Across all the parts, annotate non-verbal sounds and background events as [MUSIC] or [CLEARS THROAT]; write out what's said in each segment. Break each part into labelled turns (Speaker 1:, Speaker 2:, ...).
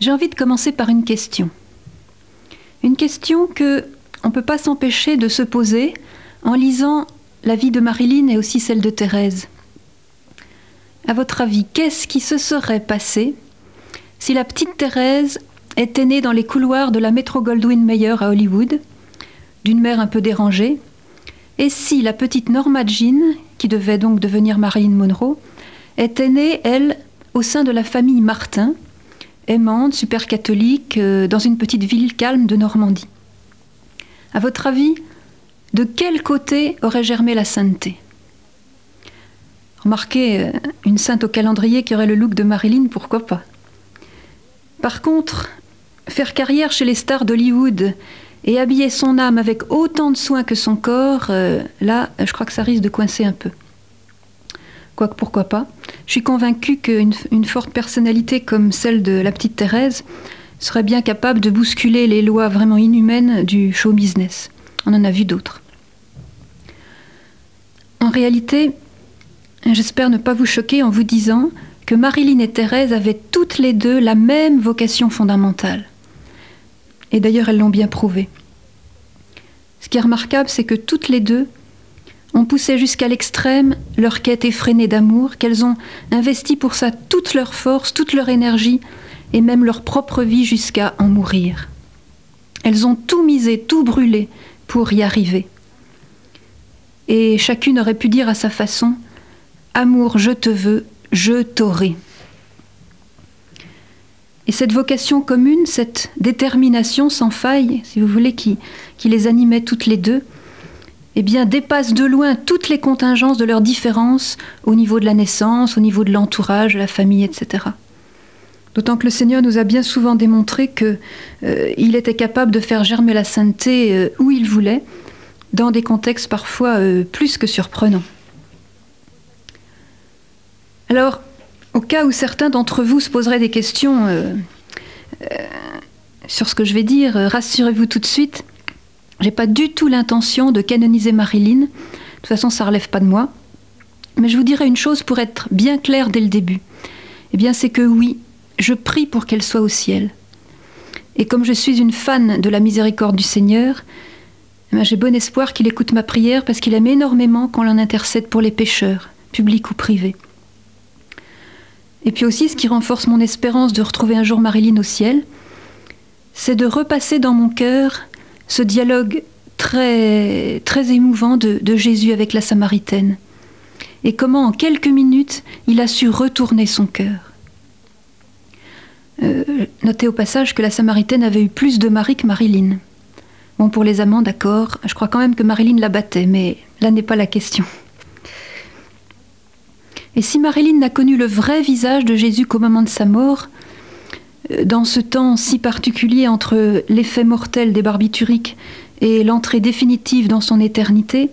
Speaker 1: J'ai envie de commencer par une question. Une question que on ne peut pas s'empêcher de se poser en lisant la vie de Marilyn et aussi celle de Thérèse. À votre avis, qu'est-ce qui se serait passé si la petite Thérèse était née dans les couloirs de la Metro Goldwyn Mayer à Hollywood, d'une mère un peu dérangée, et si la petite Norma Jean, qui devait donc devenir Marilyn Monroe, était née, elle, au sein de la famille Martin, aimante, super catholique, euh, dans une petite ville calme de Normandie. À votre avis, de quel côté aurait germé la sainteté? Remarquez, euh, une sainte au calendrier qui aurait le look de Marilyn, pourquoi pas? Par contre, faire carrière chez les stars d'Hollywood et habiller son âme avec autant de soin que son corps, euh, là, je crois que ça risque de coincer un peu. Quoique pourquoi pas. Je suis convaincue qu'une une forte personnalité comme celle de la petite Thérèse serait bien capable de bousculer les lois vraiment inhumaines du show business. On en a vu d'autres. En réalité, J'espère ne pas vous choquer en vous disant que Marilyn et Thérèse avaient toutes les deux la même vocation fondamentale. Et d'ailleurs, elles l'ont bien prouvé. Ce qui est remarquable, c'est que toutes les deux ont poussé jusqu'à l'extrême leur quête effrénée d'amour, qu'elles ont investi pour ça toute leur force, toute leur énergie et même leur propre vie jusqu'à en mourir. Elles ont tout misé, tout brûlé pour y arriver. Et chacune aurait pu dire à sa façon Amour, je te veux, je t'aurai. Et cette vocation commune, cette détermination sans faille, si vous voulez, qui, qui les animait toutes les deux, eh bien, dépasse de loin toutes les contingences de leurs différences au niveau de la naissance, au niveau de l'entourage, de la famille, etc. D'autant que le Seigneur nous a bien souvent démontré qu'il euh, était capable de faire germer la sainteté euh, où il voulait, dans des contextes parfois euh, plus que surprenants. Alors, au cas où certains d'entre vous se poseraient des questions sur ce que je vais dire, rassurez-vous tout de suite, j'ai pas du tout l'intention de canoniser Marilyn. De toute façon, ça relève pas de moi. Mais je vous dirai une chose pour être bien clair dès le début. Eh bien, c'est que oui, je prie pour qu'elle soit au ciel. Et comme je suis une fan de la miséricorde du Seigneur, eh j'ai bon espoir qu'il écoute ma prière parce qu'il aime énormément quand l'on intercède pour les pécheurs, publics ou privés. Et puis aussi, ce qui renforce mon espérance de retrouver un jour Marilyn au ciel, c'est de repasser dans mon cœur ce dialogue très, très émouvant de, Jésus avec la Samaritaine. Et comment en quelques minutes il a su retourner son cœur. Euh, notez au passage que la Samaritaine avait eu plus de mari que Marilyn. Bon, pour les amants, d'accord, je crois quand même que Marilyn la battait, mais là n'est pas la question. Et si Marilyn n'a connu le vrai visage de Jésus qu'au moment de sa mort, dans ce temps si particulier entre l'effet mortel des barbituriques et l'entrée définitive dans son éternité,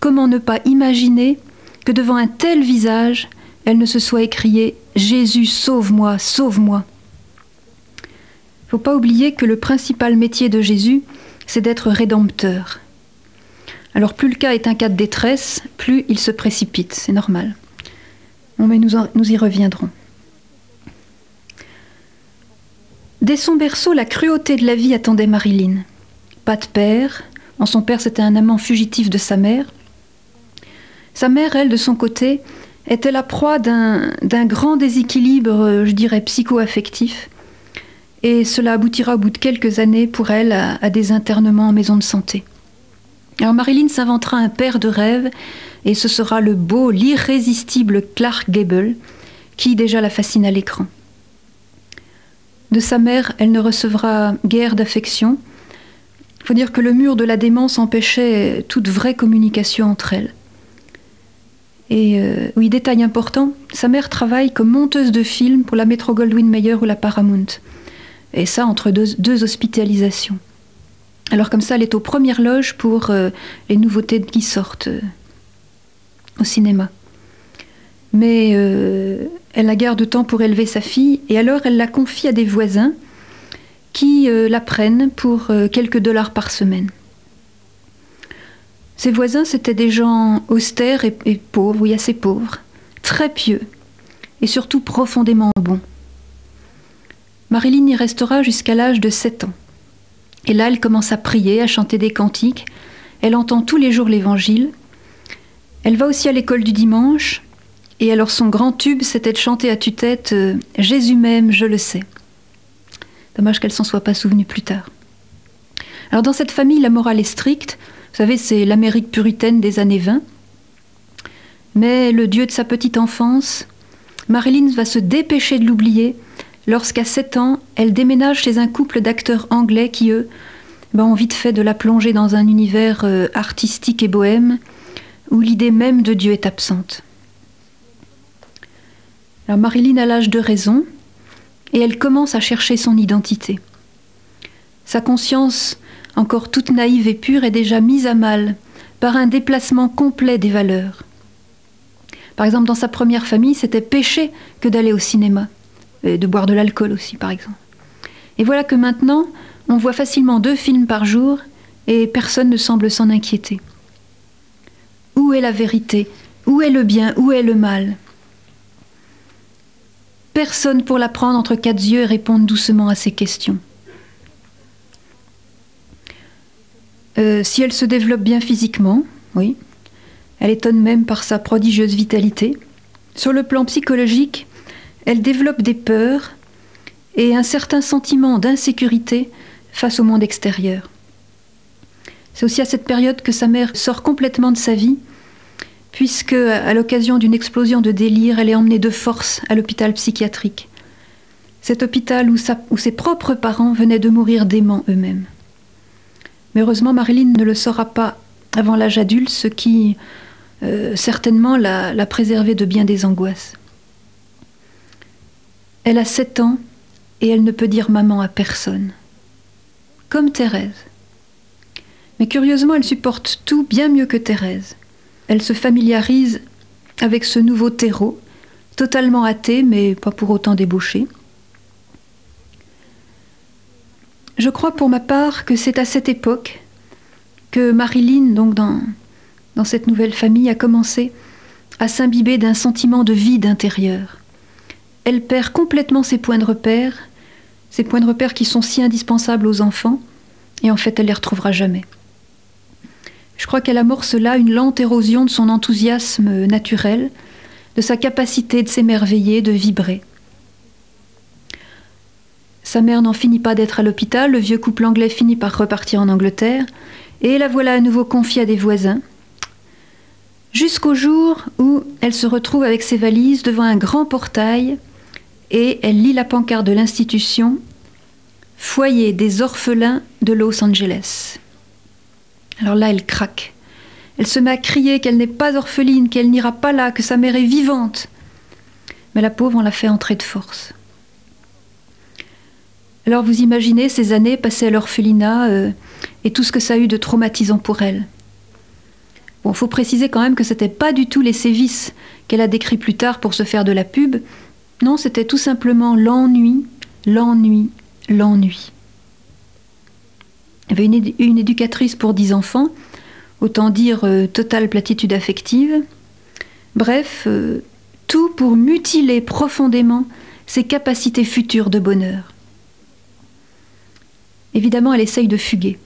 Speaker 1: comment ne pas imaginer que devant un tel visage, elle ne se soit écriée Jésus, sauve-moi, sauve-moi Il ne faut pas oublier que le principal métier de Jésus, c'est d'être rédempteur. Alors plus le cas est un cas de détresse, plus il se précipite, c'est normal mais nous, nous y reviendrons. Dès son berceau, la cruauté de la vie attendait Marilyn. Pas de père, en son père c'était un amant fugitif de sa mère. Sa mère, elle, de son côté, était la proie d'un grand déséquilibre, je dirais, psycho-affectif. Et cela aboutira au bout de quelques années pour elle à, des internements en maison de santé. Alors Marilyn s'inventera un père de rêve et ce sera le beau, l'irrésistible Clark Gable qui déjà la fascine à l'écran. De sa mère, elle ne recevra guère d'affection. Il faut dire que le mur de la démence empêchait toute vraie communication entre elles. Et euh, oui, détail important, sa mère travaille comme monteuse de films pour la Metro Goldwyn Mayer ou la Paramount. Et ça entre deux, hospitalisations. Alors comme ça, elle est aux premières loges pour euh, les nouveautés qui sortent au cinéma. Mais elle la garde temps pour élever sa fille et alors elle la confie à des voisins qui euh, la prennent pour euh, quelques dollars par semaine. Ces voisins, c'était des gens austères et, et, pauvres, oui, assez pauvres, très pieux et surtout profondément bons. Marilyn y restera jusqu'à l'âge de 7 ans. Et là, elle commence à prier, à chanter des cantiques. Elle entend tous les jours l'évangile. Elle va aussi à l'école du dimanche. Et alors, son grand tube, c'était de chanter à tue-tête euh, Jésus même, je le sais. Dommage qu'elle s'en soit pas souvenue plus tard. Alors, dans cette famille, la morale est stricte. Vous savez, c'est l'Amérique puritaine des années 20. Mais le Dieu de sa petite enfance, Marilyn va se dépêcher de l'oublier lorsqu'à 7 ans, elle déménage chez un couple d'acteurs anglais qui, eux, ben, ont vite fait de la plonger dans un univers euh, artistique et bohème où l'idée même de Dieu est absente. Alors Marilyn a l'âge de raison et elle commence à chercher son identité. Sa conscience, encore toute naïve et pure, est déjà mise à mal par un déplacement complet des valeurs. Par exemple, dans sa première famille, c'était péché que d'aller au cinéma de boire de l'alcool aussi, par exemple. Et voilà que maintenant, on voit facilement deux films par jour et personne ne semble s'en inquiéter. Où est la vérité? Où est le bien? Où est le mal? Personne pour la prendre entre quatre yeux et répondre doucement à ces questions. Euh, si elle se développe bien physiquement, oui, elle étonne même par sa prodigieuse vitalité. Sur le plan psychologique, elle développe des peurs et un certain sentiment d'insécurité face au monde extérieur. C'est aussi à cette période que sa mère sort complètement de sa vie, puisque, à l'occasion d'une explosion de délire, elle est emmenée de force à l'hôpital psychiatrique. Cet hôpital où, ses propres parents venaient de mourir d'aimants eux-mêmes. Mais heureusement, Marilyn ne le saura pas avant l'âge adulte, ce qui euh, certainement l'a préservée de bien des angoisses. Elle a sept ans et elle ne peut dire maman à personne. Comme Thérèse. Mais curieusement, elle supporte tout bien mieux que Thérèse. Elle se familiarise avec ce nouveau terreau, totalement athée, mais pas pour autant débauché. Je crois pour ma part que c'est à cette époque que Marilyn, donc dans, cette nouvelle famille, a commencé à s'imbiber d'un sentiment de vide intérieur elle perd complètement ses points de repère, ces points de repère qui sont si indispensables aux enfants, et en fait elle les retrouvera jamais. Je crois qu'elle amorce là une lente érosion de son enthousiasme naturel, de sa capacité de s'émerveiller, de vibrer. Sa mère n'en finit pas d'être à l'hôpital, le vieux couple anglais finit par repartir en Angleterre, et la voilà à nouveau confiée à des voisins, jusqu'au jour où elle se retrouve avec ses valises devant un grand portail et elle lit la pancarte de l'institution Foyer des orphelins de Los Angeles. Alors là, elle craque. Elle se met à crier qu'elle n'est pas orpheline, qu'elle n'ira pas là, que sa mère est vivante. Mais la pauvre, on l'a fait entrer de force. Alors vous imaginez ces années passées à l'orphelinat euh, et tout ce que ça a eu de traumatisant pour elle. Bon, faut préciser quand même que c'était pas du tout les sévices qu'elle a décrits plus tard pour se faire de la pub, non, c'était tout simplement l'ennui, l'ennui, l'ennui. Avait une, éducatrice pour dix enfants, autant dire euh, totale platitude affective. Bref, euh, tout pour mutiler profondément ses capacités futures de bonheur. Évidemment, elle essaye de fuguer.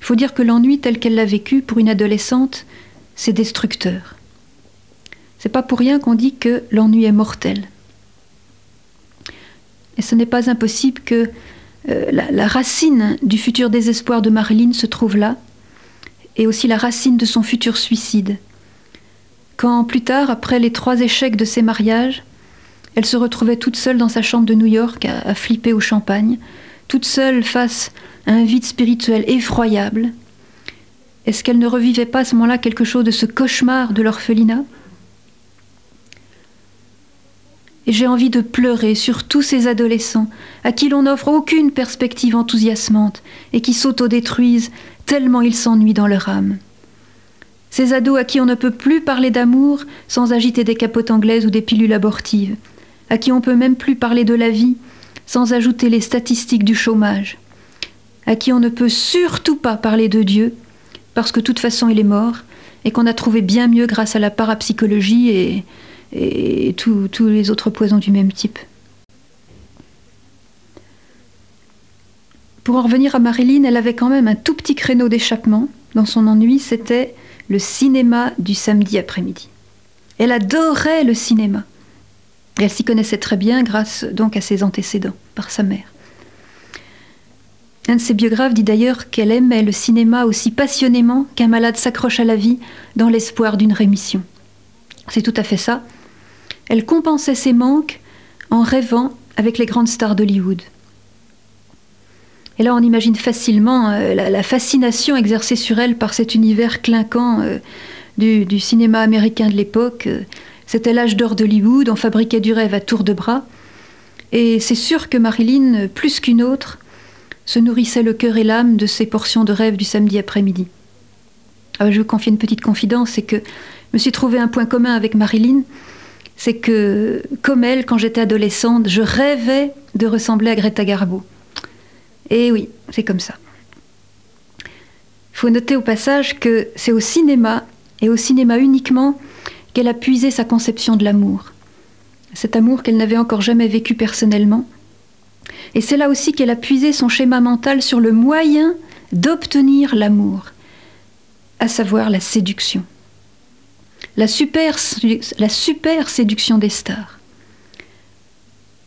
Speaker 1: Il faut dire que l'ennui tel qu'elle l'a vécu pour une adolescente, c'est destructeur. C'est pas pour rien qu'on dit que l'ennui est mortel. Et ce n'est pas impossible que euh, la, racine du futur désespoir de Marilyn se trouve là, et aussi la racine de son futur suicide. Quand plus tard, après les trois échecs de ses mariages, elle se retrouvait toute seule dans sa chambre de New York à, à flipper au champagne, toute seule face à un vide spirituel effroyable. Est-ce qu'elle ne revivait pas à ce moment-là quelque chose de ce cauchemar de l'orphelinat? Et j'ai envie de pleurer sur tous ces adolescents à qui l'on n'offre aucune perspective enthousiasmante et qui s'autodétruisent tellement ils s'ennuient dans leur âme. Ces ados à qui on ne peut plus parler d'amour sans agiter des capotes anglaises ou des pilules abortives, à qui on peut même plus parler de la vie sans ajouter les statistiques du chômage, à qui on ne peut surtout pas parler de Dieu parce que de toute façon il est mort et qu'on a trouvé bien mieux grâce à la parapsychologie et, et tous les autres poisons du même type. Pour en revenir à Marilyn, elle avait quand même un tout petit créneau d'échappement. Dans son ennui, c'était le cinéma du samedi après-midi. Elle adorait le cinéma. elle s'y connaissait très bien grâce donc à ses antécédents, par sa mère. Un de ses biographes dit d'ailleurs qu'elle aimait le cinéma aussi passionnément qu'un malade s'accroche à la vie dans l'espoir d'une rémission. C'est tout à fait ça. Elle compensait ses manques en rêvant avec les grandes stars d'Hollywood. Et là, on imagine facilement euh, la, fascination exercée sur elle par cet univers clinquant euh, du, cinéma américain de l'époque. C'était l'âge d'or d'Hollywood, on fabriquait du rêve à tour de bras. Et c'est sûr que Marilyn, plus qu'une autre, se nourrissait le cœur et l'âme de ces portions de rêve du samedi après-midi. Ah, je vous confie une petite confidence, c'est que je me suis trouvé un point commun avec Marilyn, c'est que, comme elle, quand j'étais adolescente, je rêvais de ressembler à Greta Garbo. Et oui, c'est comme ça. Il faut noter au passage que c'est au cinéma, et au cinéma uniquement, qu'elle a puisé sa conception de l'amour. Cet amour qu'elle n'avait encore jamais vécu personnellement, et c'est là aussi qu'elle a puisé son schéma mental sur le moyen d'obtenir l'amour, à savoir la séduction. La super, séduction des stars.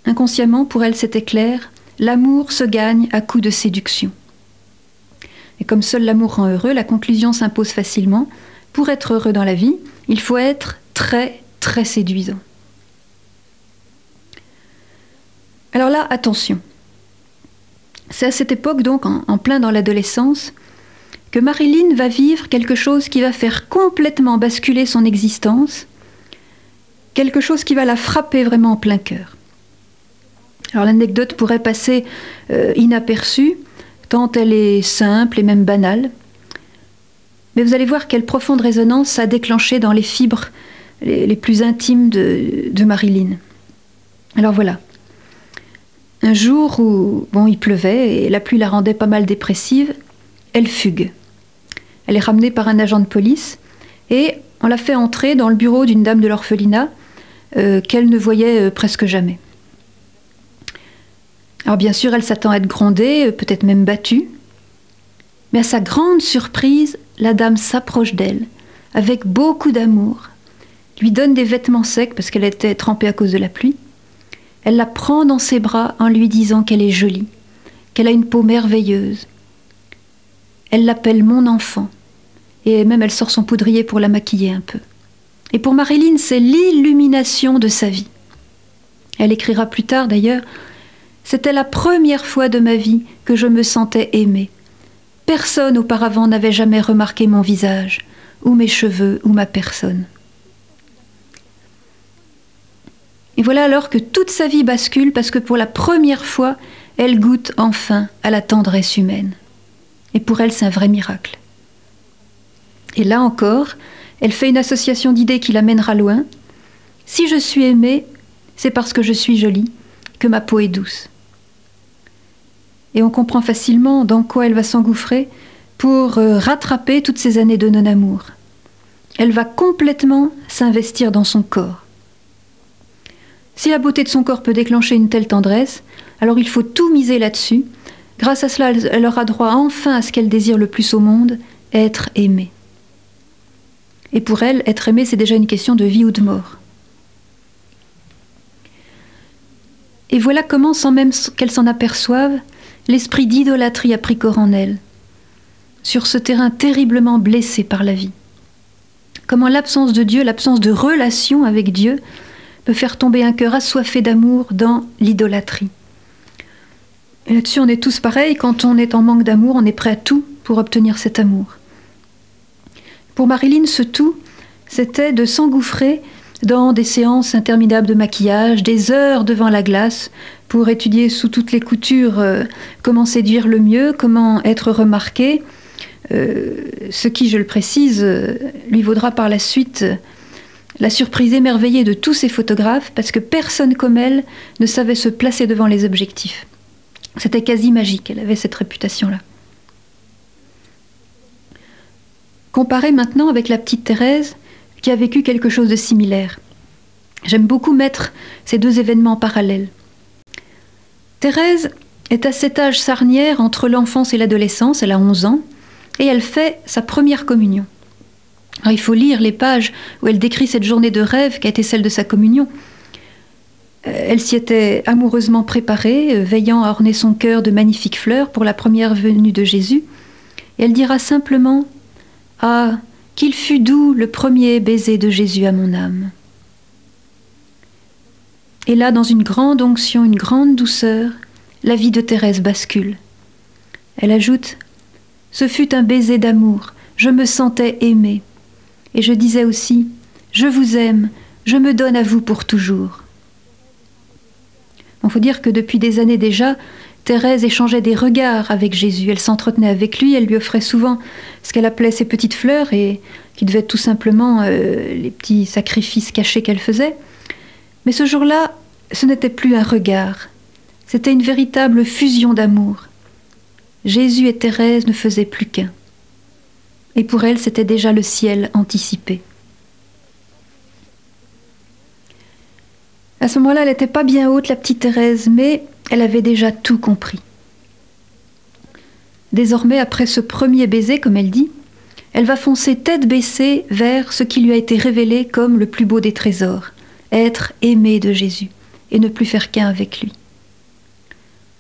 Speaker 1: Inconsciemment, pour elle, c'était clair, l'amour se gagne à coup de séduction. Et comme seul l'amour rend heureux, la conclusion s'impose facilement. Pour être heureux dans la vie, il faut être très, très séduisant. Alors là, attention. C'est à cette époque, donc, en, plein dans l'adolescence, que Marilyn va vivre quelque chose qui va faire complètement basculer son existence, quelque chose qui va la frapper vraiment en plein cœur. Alors l'anecdote pourrait passer euh, inaperçue, tant elle est simple et même banale, mais vous allez voir quelle profonde résonance ça a déclenché dans les fibres les, plus intimes de, Marilyn. Alors voilà, un jour où bon, il pleuvait et la pluie la rendait pas mal dépressive, elle fugue. Elle est ramenée par un agent de police et on la fait entrer dans le bureau d'une dame de l'orphelinat euh, qu'elle ne voyait euh, presque jamais. Alors bien sûr, elle s'attend à être grondée, euh, peut-être même battue, mais à sa grande surprise, la dame s'approche d'elle avec beaucoup d'amour, lui donne des vêtements secs parce qu'elle était trempée à cause de la pluie, elle la prend dans ses bras en lui disant qu'elle est jolie, qu'elle a une peau merveilleuse. Elle l'appelle mon enfant, et même elle sort son poudrier pour la maquiller un peu. Et pour Marilyn, c'est l'illumination de sa vie. Elle écrira plus tard d'ailleurs C'était la première fois de ma vie que je me sentais aimée. Personne auparavant n'avait jamais remarqué mon visage, ou mes cheveux, ou ma personne. Et voilà alors que toute sa vie bascule parce que pour la première fois, elle goûte enfin à la tendresse humaine. Et pour elle, c'est un vrai miracle. Et là encore, elle fait une association d'idées qui l'amènera loin. Si je suis aimée, c'est parce que je suis jolie, que ma peau est douce. Et on comprend facilement dans quoi elle va s'engouffrer pour euh, rattraper toutes ces années de non-amour. Elle va complètement s'investir dans son corps. Si la beauté de son corps peut déclencher une telle tendresse, alors il faut tout miser là-dessus. Grâce à cela, elle aura droit enfin à ce qu'elle désire le plus au monde, être aimée. Et pour elle, être aimée, c'est déjà une question de vie ou de mort. Et voilà comment, sans même qu'elle s'en aperçoive, l'esprit d'idolâtrie a pris corps en elle, sur ce terrain terriblement blessé par la vie. Comment l'absence de Dieu, l'absence de relation avec Dieu, peut faire tomber un cœur assoiffé d'amour dans l'idolâtrie. Là-dessus, on est tous pareils. Quand on est en manque d'amour, on est prêt à tout pour obtenir cet amour. Pour Marilyn, ce tout, c'était de s'engouffrer dans des séances interminables de maquillage, des heures devant la glace, pour étudier sous toutes les coutures euh, comment séduire le mieux, comment être remarqué, euh, ce qui, je le précise, euh, lui vaudra par la suite la surprise émerveillée de tous ces photographes parce que personne comme elle ne savait se placer devant les objectifs. C'était quasi magique, elle avait cette réputation-là. Comparez maintenant avec la petite Thérèse qui a vécu quelque chose de similaire. J'aime beaucoup mettre ces deux événements parallèles. Thérèse est à cet âge sarnière entre l'enfance et l'adolescence, elle a 11 ans, et elle fait sa première communion. il faut lire les pages où elle décrit cette journée de rêve qui a été celle de sa communion. Euh, elle s'y était amoureusement préparée, euh, veillant à orner son cœur de magnifiques fleurs pour la première venue de Jésus. Et elle dira simplement Ah, qu'il fut doux le premier baiser de Jésus à mon âme. Et là, dans une grande onction, une grande douceur, la vie de Thérèse bascule. Elle ajoute Ce fut un baiser d'amour, je me sentais aimée. Et je disais aussi Je vous aime, je me donne à vous pour toujours. Il faut dire que depuis des années déjà, Thérèse échangeait des regards avec Jésus. Elle s'entretenait avec lui, elle lui offrait souvent ce qu'elle appelait ses petites fleurs et qui devaient être tout simplement euh, les petits sacrifices cachés qu'elle faisait. Mais ce jour-là, ce n'était plus un regard, c'était une véritable fusion d'amour. Jésus et Thérèse ne faisaient plus qu'un. Et pour elle, c'était déjà le ciel anticipé. À ce moment-là, elle n'était pas bien haute, la petite Thérèse, mais elle avait déjà tout compris. Désormais, après ce premier baiser, comme elle dit, elle va foncer tête baissée vers ce qui lui a été révélé comme le plus beau des trésors, être aimée de Jésus et ne plus faire qu'un avec lui.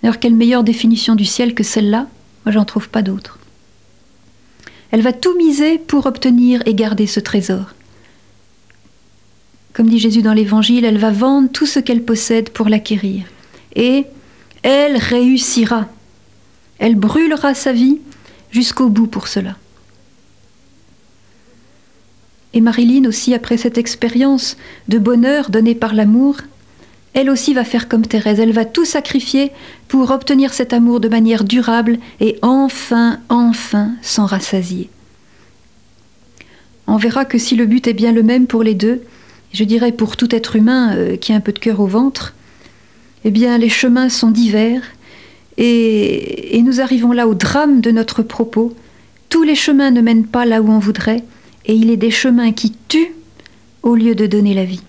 Speaker 1: D'ailleurs, quelle meilleure définition du ciel que celle-là? Moi, j'en trouve pas d'autre. Elle va tout miser pour obtenir et garder ce trésor. Comme dit Jésus dans l'Évangile, elle va vendre tout ce qu'elle possède pour l'acquérir. Et elle réussira. Elle brûlera sa vie jusqu'au bout pour cela. Et Marilyn aussi, après cette expérience de bonheur donnée par l'amour, elle aussi va faire comme Thérèse, elle va tout sacrifier pour obtenir cet amour de manière durable et enfin, enfin s'en rassasier. On verra que si le but est bien le même pour les deux, je dirais pour tout être humain euh, qui a un peu de cœur au ventre, eh bien les chemins sont divers et, nous arrivons là au drame de notre propos. Tous les chemins ne mènent pas là où on voudrait et il est des chemins qui tuent au lieu de donner la vie.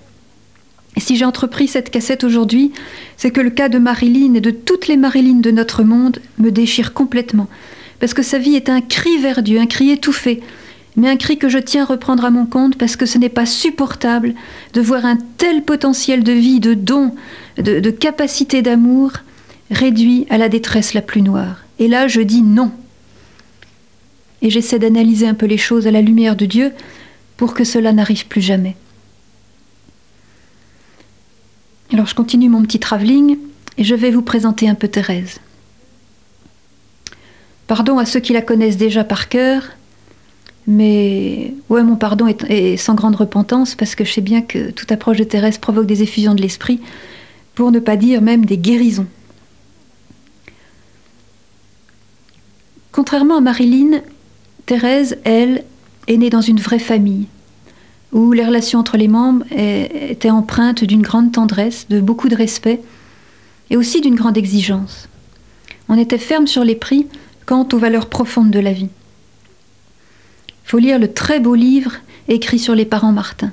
Speaker 1: Si j'ai entrepris cette cassette aujourd'hui, c'est que le cas de Marilyn et de toutes les Marilyn de notre monde me déchire complètement. Parce que sa vie est un cri vers Dieu, un cri étouffé, mais un cri que je tiens à reprendre à mon compte parce que ce n'est pas supportable de voir un tel potentiel de vie, de don, de, capacité d'amour réduit à la détresse la plus noire. Et là, je dis non. Et j'essaie d'analyser un peu les choses à la lumière de Dieu pour que cela n'arrive plus jamais. Alors je continue mon petit travelling et je vais vous présenter un peu Thérèse. Pardon à ceux qui la connaissent déjà par cœur, mais ouais, mon pardon est, sans grande repentance parce que je sais bien que toute approche de Thérèse provoque des effusions de l'esprit, pour ne pas dire même des guérisons. Contrairement à Marilyn, Thérèse, elle, est née dans une vraie famille, où les relations entre les membres étaient empreintes d'une grande tendresse, de beaucoup de respect, et aussi d'une grande exigence. On était ferme sur les prix quant aux valeurs profondes de la vie faut lire le très beau livre écrit sur les parents Martin.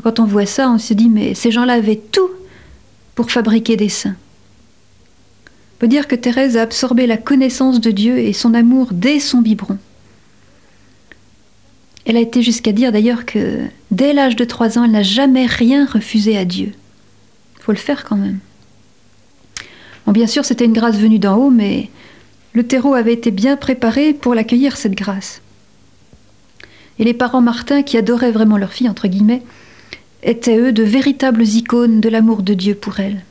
Speaker 1: Quand on voit ça, on se dit, mais ces gens-là avaient tout pour fabriquer des saints. On peut dire que Thérèse a absorbé la connaissance de Dieu et son amour dès son biberon. Elle a été jusqu'à dire d'ailleurs que dès l'âge de trois ans, elle n'a jamais rien refusé à Dieu. Il faut le faire quand même. Bon, bien sûr, c'était une grâce venue d'en haut, mais le terreau avait été bien préparé pour l'accueillir, cette grâce. Et les parents Martin, qui adoraient vraiment leur fille, entre guillemets, étaient eux de véritables icônes de l'amour de Dieu pour elle.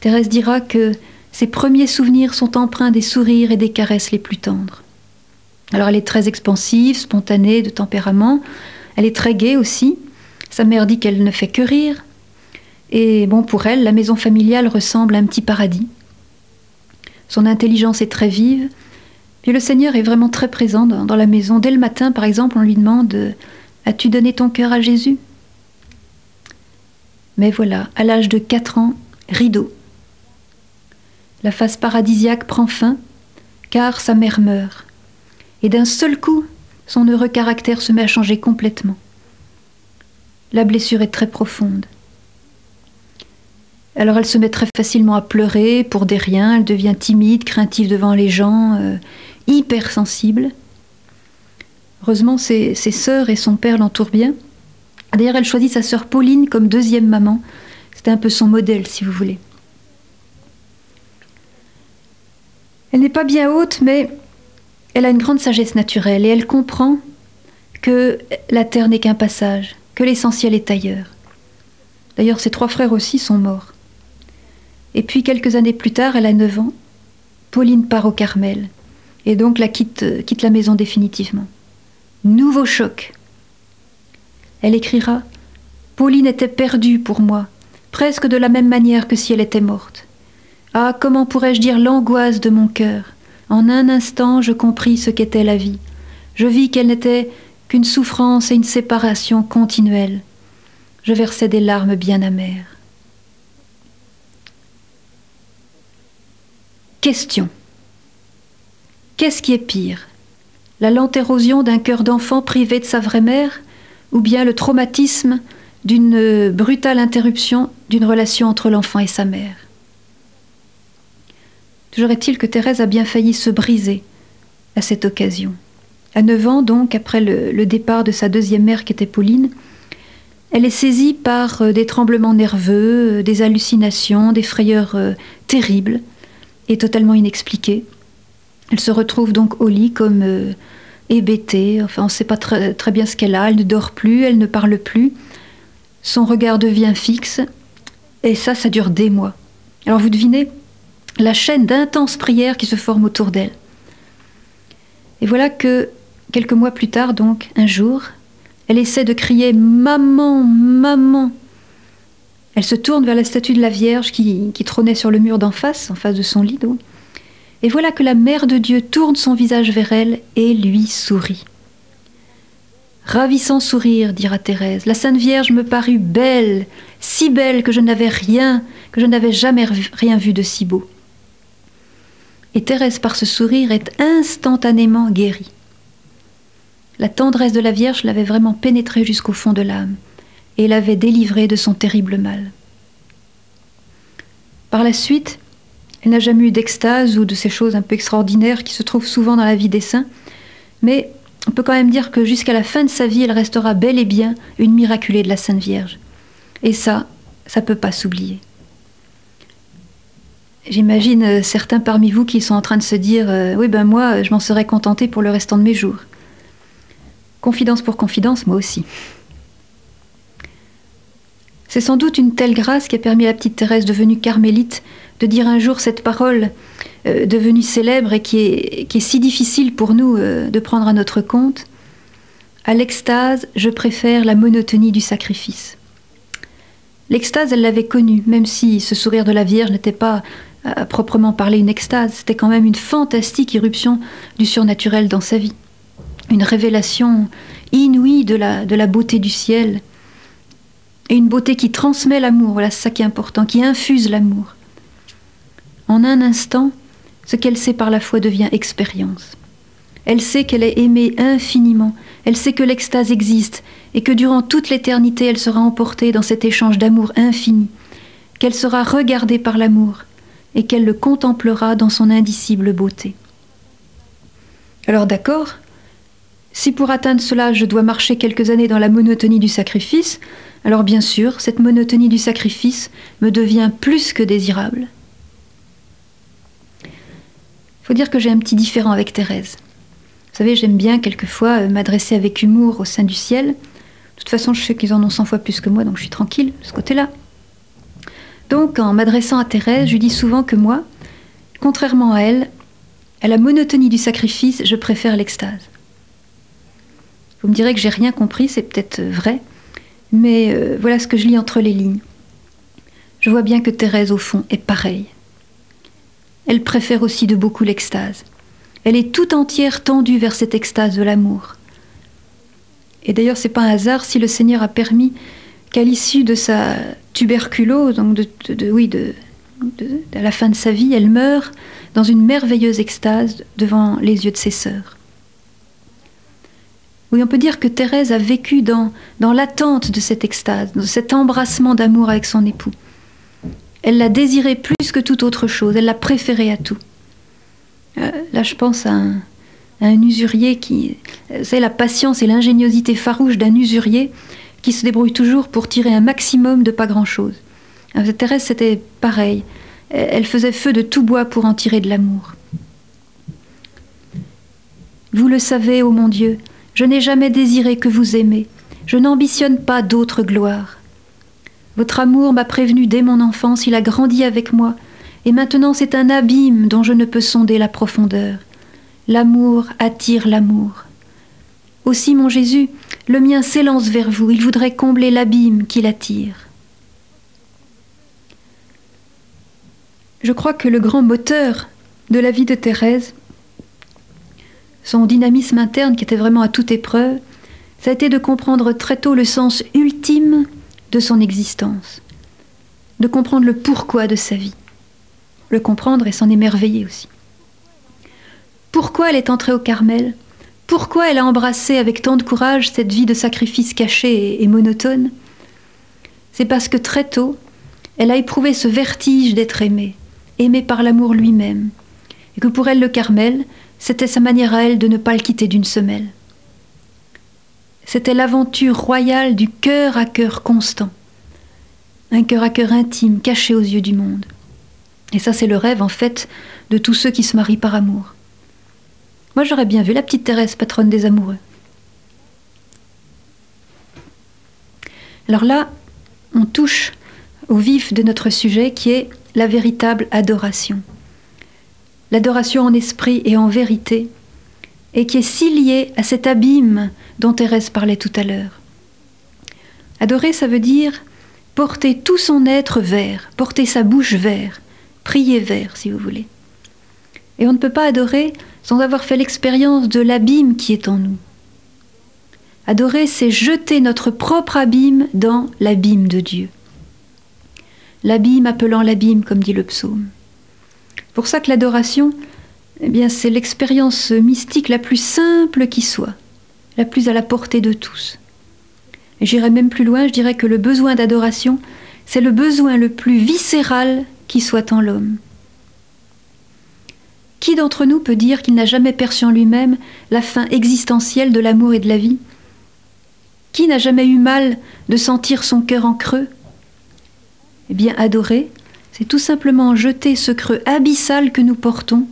Speaker 1: Thérèse dira que ses premiers souvenirs sont empreints des sourires et des caresses les plus tendres. Alors elle est très expansive, spontanée, de tempérament, elle est très gaie aussi. Sa mère dit qu'elle ne fait que rire. Et bon, pour elle, la maison familiale ressemble à un petit paradis. Son intelligence est très vive, puis le Seigneur est vraiment très présent dans, la maison. Dès le matin, par exemple, on lui demande As-tu donné ton cœur à Jésus? Mais voilà, à l'âge de 4 ans, rideau. La face paradisiaque prend fin, car sa mère meurt. Et d'un seul coup, son heureux caractère se met à changer complètement. La blessure est très profonde. Alors elle se met très facilement à pleurer pour des riens, elle devient timide, craintive devant les gens, euh, hypersensible. Heureusement, ses, sœurs et son père l'entourent bien. D'ailleurs, elle choisit sa sœur Pauline comme deuxième maman. C'était un peu son modèle, si vous voulez. Elle n'est pas bien haute, mais elle a une grande sagesse naturelle et elle comprend que la terre n'est qu'un passage, que l'essentiel est ailleurs. D'ailleurs, ses trois frères aussi sont morts. Et puis, quelques années plus tard, elle a 9 ans, Pauline part au Carmel et donc la quitte, quitte la maison définitivement. Nouveau choc. Elle écrira Pauline était perdue pour moi, presque de la même manière que si elle était morte. Ah, comment pourrais-je dire l'angoisse de mon cœur? En un instant, je compris ce qu'était la vie. Je vis qu'elle n'était qu'une souffrance et une séparation continuelle. Je versais des larmes bien amères. Question. Qu'est-ce qui est pire? La lente érosion d'un cœur d'enfant privé de sa vraie mère ou bien le traumatisme d'une brutale interruption d'une relation entre l'enfant et sa mère? Toujours est-il que Thérèse a bien failli se briser à cette occasion. À 9 ans, donc, après le, départ de sa deuxième mère qui était Pauline, elle est saisie par euh, des tremblements nerveux, euh, des hallucinations, des frayeurs euh, terribles et totalement inexpliquées. Elle se retrouve donc au lit comme hébétée, enfin on ne sait pas très, bien ce qu'elle a, elle ne dort plus, elle ne parle plus, son regard devient fixe, et ça, ça dure des mois. Alors vous devinez, la chaîne d'intenses prières qui se forment autour d'elle. Et voilà que, quelques mois plus tard, donc, un jour, elle essaie de crier Maman, maman! Elle se tourne vers la statue de la Vierge qui, trônait sur le mur d'en face, en face de son lit, Et voilà que la Mère de Dieu tourne son visage vers elle et lui sourit. Ravissant sourire, dira Thérèse, la Sainte Vierge me parut belle, si belle que je n'avais rien, que je n'avais jamais rien vu de si beau. Et Thérèse, par ce sourire, est instantanément guérie. La tendresse de la Vierge l'avait vraiment pénétrée jusqu'au fond de l'âme et l'avait délivrée de son terrible mal. Par la suite, elle n'a jamais eu d'extase ou de ces choses un peu extraordinaires qui se trouvent souvent dans la vie des saints, mais on peut quand même dire que jusqu'à la fin de sa vie, elle restera bel et bien une miraculée de la Sainte Vierge. Et ça, ça ne peut pas s'oublier. J'imagine euh, certains parmi vous qui sont en train de se dire euh, Oui, ben moi, je m'en serais contenté pour le restant de mes jours. Confidence pour confidence, moi aussi. C'est sans doute une telle grâce qui a permis à la petite Thérèse devenue carmélite de dire un jour cette parole euh, devenue célèbre et qui est, si difficile pour nous de prendre à notre compte. À l'extase, je préfère la monotonie du sacrifice. L'extase, elle l'avait connue, même si ce sourire de la Vierge n'était pas à proprement parler une extase, c'était quand même une fantastique irruption du surnaturel dans sa vie. Une révélation inouïe de la, de la beauté du ciel. Et une beauté qui transmet l'amour, voilà ça qui est important, qui infuse l'amour. En un instant, ce qu'elle sait par la foi devient expérience. Elle sait qu'elle est aimée infiniment, elle sait que l'extase existe et que durant toute l'éternité elle sera emportée dans cet échange d'amour infini, qu'elle sera regardée par l'amour, et qu'elle le contemplera dans son indicible beauté. Alors d'accord, si pour atteindre cela je dois marcher quelques années dans la monotonie du sacrifice, alors bien sûr, cette monotonie du sacrifice me devient plus que désirable. Il faut dire que j'ai un petit différent avec Thérèse. Vous savez, j'aime bien quelquefois euh, m'adresser avec humour au sein du ciel. De toute façon, je sais qu'ils en ont cent fois plus que moi, donc je suis tranquille de ce côté-là. Donc, en m'adressant à Thérèse, je dis souvent que moi, contrairement à elle, à la monotonie du sacrifice, je préfère l'extase. Vous me direz que j'ai rien compris, c'est peut-être vrai, mais euh, voilà ce que je lis entre les lignes. Je vois bien que Thérèse, au fond, est pareille. Elle préfère aussi de beaucoup l'extase. Elle est tout entière tendue vers cette extase de l'amour. Et d'ailleurs, c'est pas un hasard si le Seigneur a permis qu'à l'issue de sa tuberculose, donc de, oui, de, à la fin de sa vie, elle meurt dans une merveilleuse extase devant les yeux de ses sœurs. Oui, on peut dire que Thérèse a vécu dans, dans l'attente de cette extase, de cet embrassement d'amour avec son époux. Elle l'a désiré plus que toute autre chose, elle l'a préféré à tout. Euh, là, je pense à un, usurier qui. C'est la patience et l'ingéniosité farouche d'un usurier qui se débrouille toujours pour tirer un maximum de pas grand-chose. Thérèse, c'était pareil. Elle faisait feu de tout bois pour en tirer de l'amour. Vous le savez, ô mon Dieu, je n'ai jamais désiré que vous aimez. Je n'ambitionne pas d'autre gloire. Votre amour m'a prévenu dès mon enfance, il a grandi avec moi, et maintenant c'est un abîme dont je ne peux sonder la profondeur. L'amour attire l'amour. Aussi, mon Jésus, le mien s'élance vers vous, il voudrait combler l'abîme qui l'attire. Je crois que le grand moteur de la vie de Thérèse, son dynamisme interne qui était vraiment à toute épreuve, ça a été de comprendre très tôt le sens ultime de son existence, de comprendre le pourquoi de sa vie, le comprendre et s'en émerveiller aussi. Pourquoi elle est entrée au Carmel? Pourquoi elle a embrassé avec tant de courage cette vie de sacrifice caché et, monotone? C'est parce que très tôt, elle a éprouvé ce vertige d'être aimée, aimée par l'amour lui-même, et que pour elle le Carmel, c'était sa manière à elle de ne pas le quitter d'une semelle. C'était l'aventure royale du cœur à cœur constant, un cœur à cœur intime, caché aux yeux du monde. Et ça, c'est le rêve, en fait, de tous ceux qui se marient par amour. Moi, j'aurais bien vu la petite Thérèse, patronne des amoureux. Alors là, on touche au vif de notre sujet qui est la véritable adoration. L'adoration en esprit et en vérité, et qui est si liée à cet abîme dont Thérèse parlait tout à l'heure. Adorer, ça veut dire porter tout son être vers, porter sa bouche vers, prier vers, si vous voulez. Et on ne peut pas adorer sans avoir fait l'expérience de l'abîme qui est en nous. Adorer, c'est jeter notre propre abîme dans l'abîme de Dieu. L'abîme appelant l'abîme, comme dit le psaume. Pour ça que l'adoration, eh bien, c'est l'expérience mystique la plus simple qui soit la plus à la portée de tous. J'irai même plus loin, je dirais que le besoin d'adoration, c'est le besoin le plus viscéral qui soit en l'homme. Qui d'entre nous peut dire qu'il n'a jamais perçu en lui-même la fin existentielle de l'amour et de la vie? Qui n'a jamais eu mal de sentir son cœur en creux? Eh bien, adorer, c'est tout simplement jeter ce creux abyssal que nous portons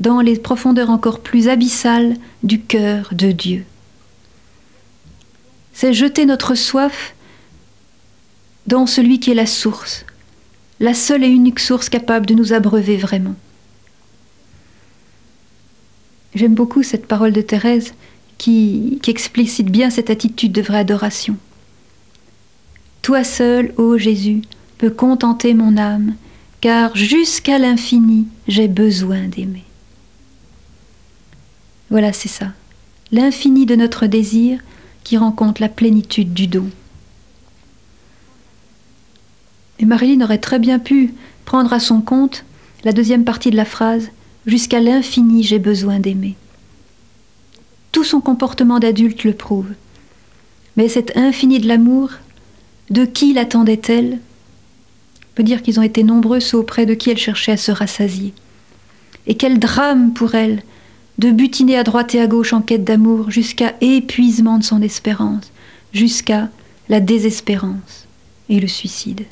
Speaker 1: dans les profondeurs encore plus abyssales du cœur de Dieu c'est jeter notre soif dans celui qui est la source, la seule et unique source capable de nous abreuver vraiment. J'aime beaucoup cette parole de Thérèse qui, explicite bien cette attitude de vraie adoration. Toi seul, ô Jésus, peux contenter mon âme, car jusqu'à l'infini, j'ai besoin d'aimer. Voilà, c'est ça. L'infini de notre désir, qui rencontre la plénitude du don. Et Marilyn aurait très bien pu prendre à son compte la deuxième partie de la phrase Jusqu'à l'infini j'ai besoin d'aimer. Tout son comportement d'adulte le prouve. Mais cet infini de l'amour, de qui l'attendait-elle? On peut dire qu'ils ont été nombreux ceux auprès de qui elle cherchait à se rassasier. Et quel drame pour elle de butiner à droite et à gauche en quête d'amour jusqu'à épuisement de son espérance, jusqu'à la désespérance et le suicide.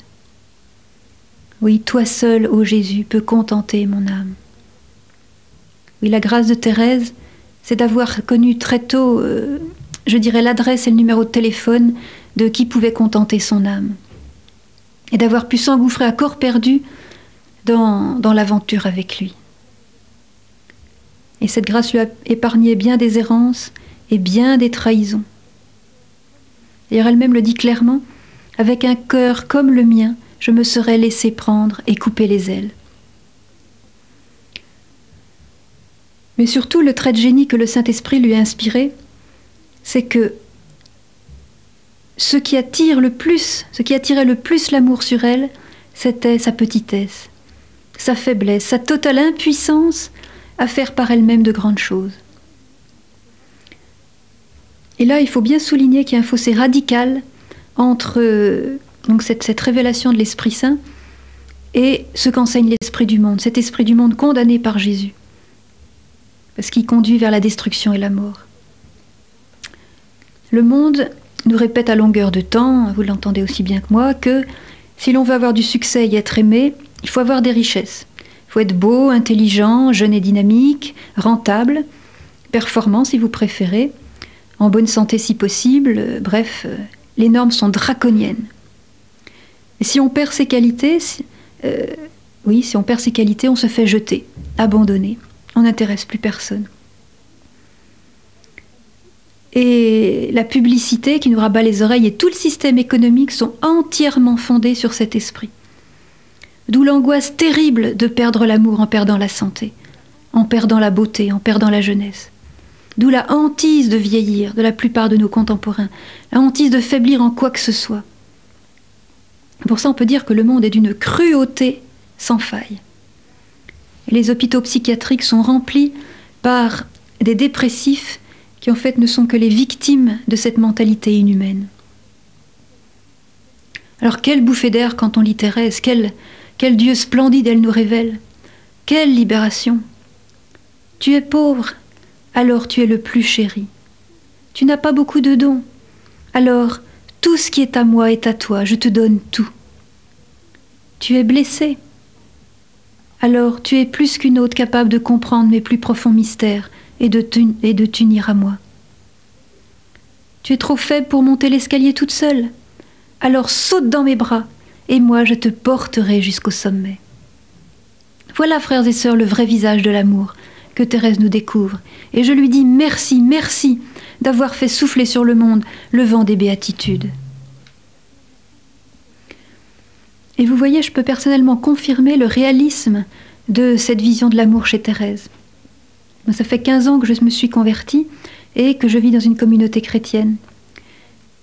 Speaker 1: Oui, toi seul, ô Jésus, peux contenter mon âme. Oui, la grâce de Thérèse, c'est d'avoir connu très tôt, euh, je dirais, l'adresse et le numéro de téléphone de qui pouvait contenter son âme, et d'avoir pu s'engouffrer à corps perdu dans, dans l'aventure avec lui. Et cette grâce lui a épargné bien des errances et bien des trahisons. D'ailleurs, elle-même le dit clairement, avec un cœur comme le mien, je me serais laissé prendre et couper les ailes. Mais surtout, le trait de génie que le Saint-Esprit lui a inspiré, c'est que ce qui attire le plus, ce qui attirait le plus l'amour sur elle, c'était sa petitesse, sa faiblesse, sa totale impuissance à faire par elle-même de grandes choses. Et là, il faut bien souligner qu'il y a un fossé radical entre donc cette, cette révélation de l'Esprit Saint et ce qu'enseigne l'esprit du monde, cet esprit du monde condamné par Jésus, parce qu'il conduit vers la destruction et la mort. Le monde nous répète à longueur de temps, vous l'entendez aussi bien que moi, que si l'on veut avoir du succès et être aimé, il faut avoir des richesses. Il faut être beau, intelligent, jeune et dynamique, rentable, performant si vous préférez, en bonne santé si possible, euh, bref, euh, les normes sont draconiennes. Et si on perd ses qualités, euh, oui, si on perd ses qualités, on se fait jeter, abandonner. On n'intéresse plus personne. Et la publicité qui nous rabat les oreilles et tout le système économique sont entièrement fondés sur cet esprit. D'où l'angoisse terrible de perdre l'amour en perdant la santé, en perdant la beauté, en perdant la jeunesse. D'où la hantise de vieillir de la plupart de nos contemporains, la hantise de faiblir en quoi que ce soit. Pour ça, on peut dire que le monde est d'une cruauté sans faille. les hôpitaux psychiatriques sont remplis par des dépressifs qui en fait ne sont que les victimes de cette mentalité inhumaine. Alors quelle bouffée d'air quand on lit Thérèse, quel, quel Dieu splendide elle nous révèle, quelle libération. Tu es pauvre, alors tu es le plus chéri. Tu n'as pas beaucoup de dons, alors tout ce qui est à moi est à toi, je te donne tout. Tu es blessé, alors tu es plus qu'une autre capable de comprendre mes plus profonds mystères et de, t'unir à moi. Tu es trop faible pour monter l'escalier toute seule. Alors saute dans mes bras, et moi je te porterai jusqu'au sommet. Voilà, frères et sœurs, le vrai visage de l'amour que Thérèse nous découvre, et je lui dis merci, merci d'avoir fait souffler sur le monde le vent des béatitudes. Et vous voyez, je peux personnellement confirmer le réalisme de cette vision de l'amour chez Thérèse. Ça fait 15 ans que je me suis convertie et que je vis dans une communauté chrétienne.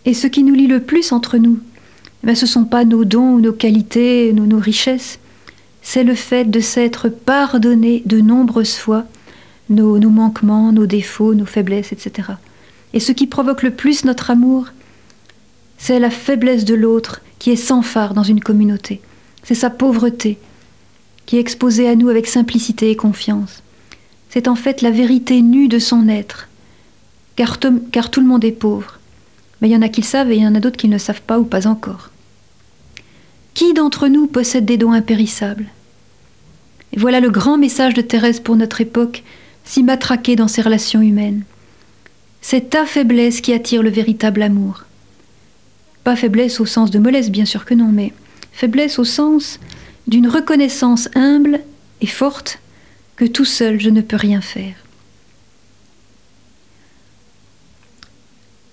Speaker 1: Et ce qui nous lie le plus entre nous, ben, ce ne sont pas nos dons nos qualités, nos, richesses, c'est le fait de s'être pardonné de nombreuses fois nos, nos, manquements, nos défauts, nos faiblesses, etc. Et ce qui provoque le plus notre amour, c'est la faiblesse de l'autre qui est sans phare dans une communauté. C'est sa pauvreté qui est exposée à nous avec simplicité et confiance c'est en fait la vérité nue de son être, car, car tout le monde est pauvre. Mais il y en a qui le savent et il y en a d'autres qui ne le savent pas ou pas encore. Qui d'entre nous possède des dons impérissables? Et voilà le grand message de Thérèse pour notre époque, si matraquée dans ses relations humaines. C'est ta faiblesse qui attire le véritable amour. Pas faiblesse au sens de mollesse, bien sûr que non, mais faiblesse au sens d'une reconnaissance humble et forte que tout seul je ne peux rien faire.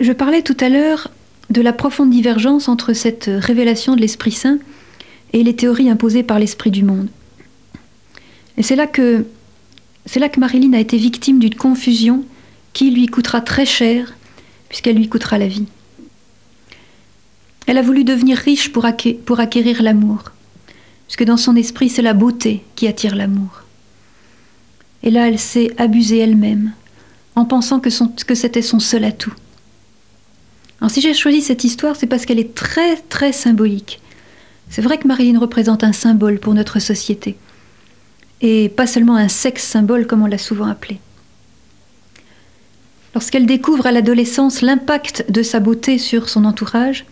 Speaker 1: Je parlais tout à l'heure de la profonde divergence entre cette révélation de l'Esprit Saint et les théories imposées par l'Esprit du monde. Et c'est là que c'est là que Marilyn a été victime d'une confusion qui lui coûtera très cher, puisqu'elle lui coûtera la vie. Elle a voulu devenir riche pour, acquérir l'amour, puisque dans son esprit, c'est la beauté qui attire l'amour. Et là, elle s'est abusée elle-même, en pensant que c'était son seul atout. Alors si j'ai choisi cette histoire, c'est parce qu'elle est très très symbolique. C'est vrai que Marilyn représente un symbole pour notre société, et pas seulement un sexe symbole comme on l'a souvent appelé. Lorsqu'elle découvre à l'adolescence l'impact de sa beauté sur son entourage,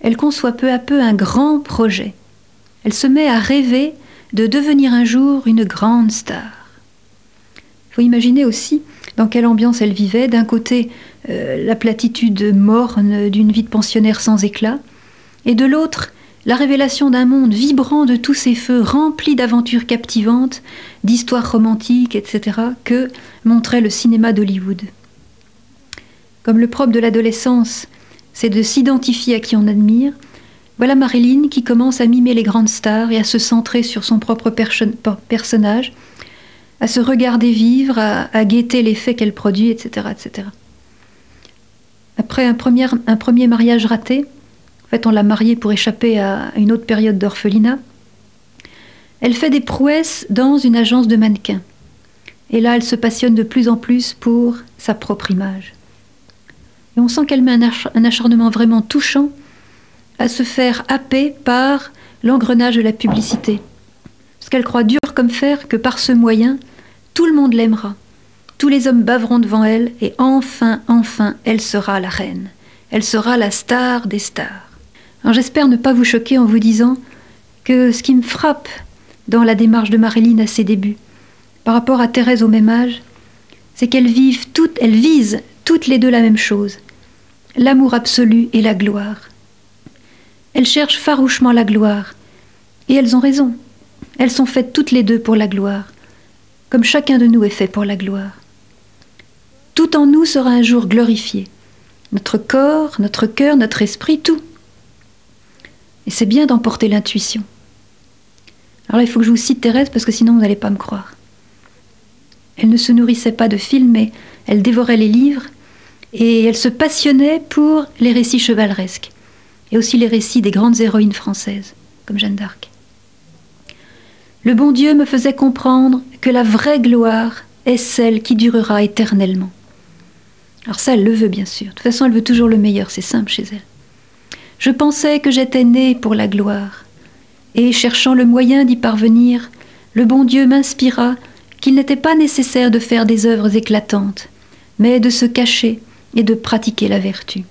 Speaker 1: elle conçoit peu à peu un grand projet. Elle se met à rêver de devenir un jour une grande star faut imaginer aussi dans quelle ambiance elle vivait. D'un côté, euh, la platitude morne d'une vie de pensionnaire sans éclat, et de l'autre, la révélation d'un monde vibrant de tous ces feux, rempli d'aventures captivantes, d'histoires romantiques, etc., que montrait le cinéma d'Hollywood. Comme le propre de l'adolescence, c'est de s'identifier à qui on admire, voilà Marilyn qui commence à mimer les grandes stars et à se centrer sur son propre personnage, à se regarder vivre, à, guetter l'effet qu'elle produit, etc., etc. Après un premier mariage raté, en fait on l'a mariée pour échapper à une autre période d'orphelinat, elle fait des prouesses dans une agence de mannequins. Et là, elle se passionne de plus en plus pour sa propre image. Et on sent qu'elle met un acharnement vraiment touchant à se faire happer par l'engrenage de la publicité parce qu'elle croit dur comme fer que par ce moyen, tout le monde l'aimera. Tous les hommes baveront devant elle, et enfin, enfin, elle sera la reine. Elle sera la star des stars. J'espère ne pas vous choquer en vous disant que ce qui me frappe dans la démarche de Marilyn à ses débuts, par rapport à Thérèse au même âge, c'est qu'elles vivent toutes, elles visent toutes les deux la même chose, l'amour absolu et la gloire. Elles cherchent farouchement la gloire, et elles ont raison. Elles sont faites toutes les deux pour la gloire, comme chacun de nous est fait pour la gloire. Tout en nous sera un jour glorifié. Notre corps, notre cœur, notre esprit, tout. Et c'est bien d'emporter l'intuition. Alors là, il faut que je vous cite Thérèse parce que sinon vous n'allez pas me croire. Elle ne se nourrissait pas de films, mais elle dévorait les livres et elle se passionnait pour les récits chevaleresques et aussi les récits des grandes héroïnes françaises, comme Jeanne d'Arc. Le bon Dieu me faisait comprendre que la vraie gloire est celle qui durera éternellement. Alors ça, elle le veut bien sûr. De toute façon, elle veut toujours le meilleur, c'est simple chez elle. Je pensais que j'étais née pour la gloire, et cherchant le moyen d'y parvenir, le bon Dieu m'inspira qu'il n'était pas nécessaire de faire des œuvres éclatantes, mais de se cacher et de pratiquer la vertu.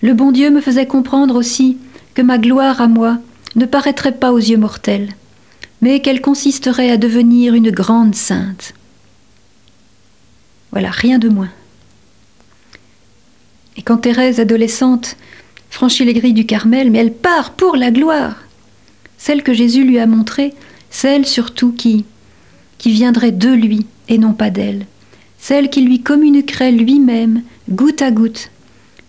Speaker 1: Le bon Dieu me faisait comprendre aussi que ma gloire à moi ne paraîtrait pas aux yeux mortels, mais qu'elle consisterait à devenir une grande sainte. Voilà, rien de moins. Et quand Thérèse, adolescente, franchit les grilles du Carmel, mais elle part pour la gloire. Celle que Jésus lui a montrée, celle surtout qui, qui viendrait de lui et non pas d'elle, celle qui lui communiquerait lui-même, goutte à goutte,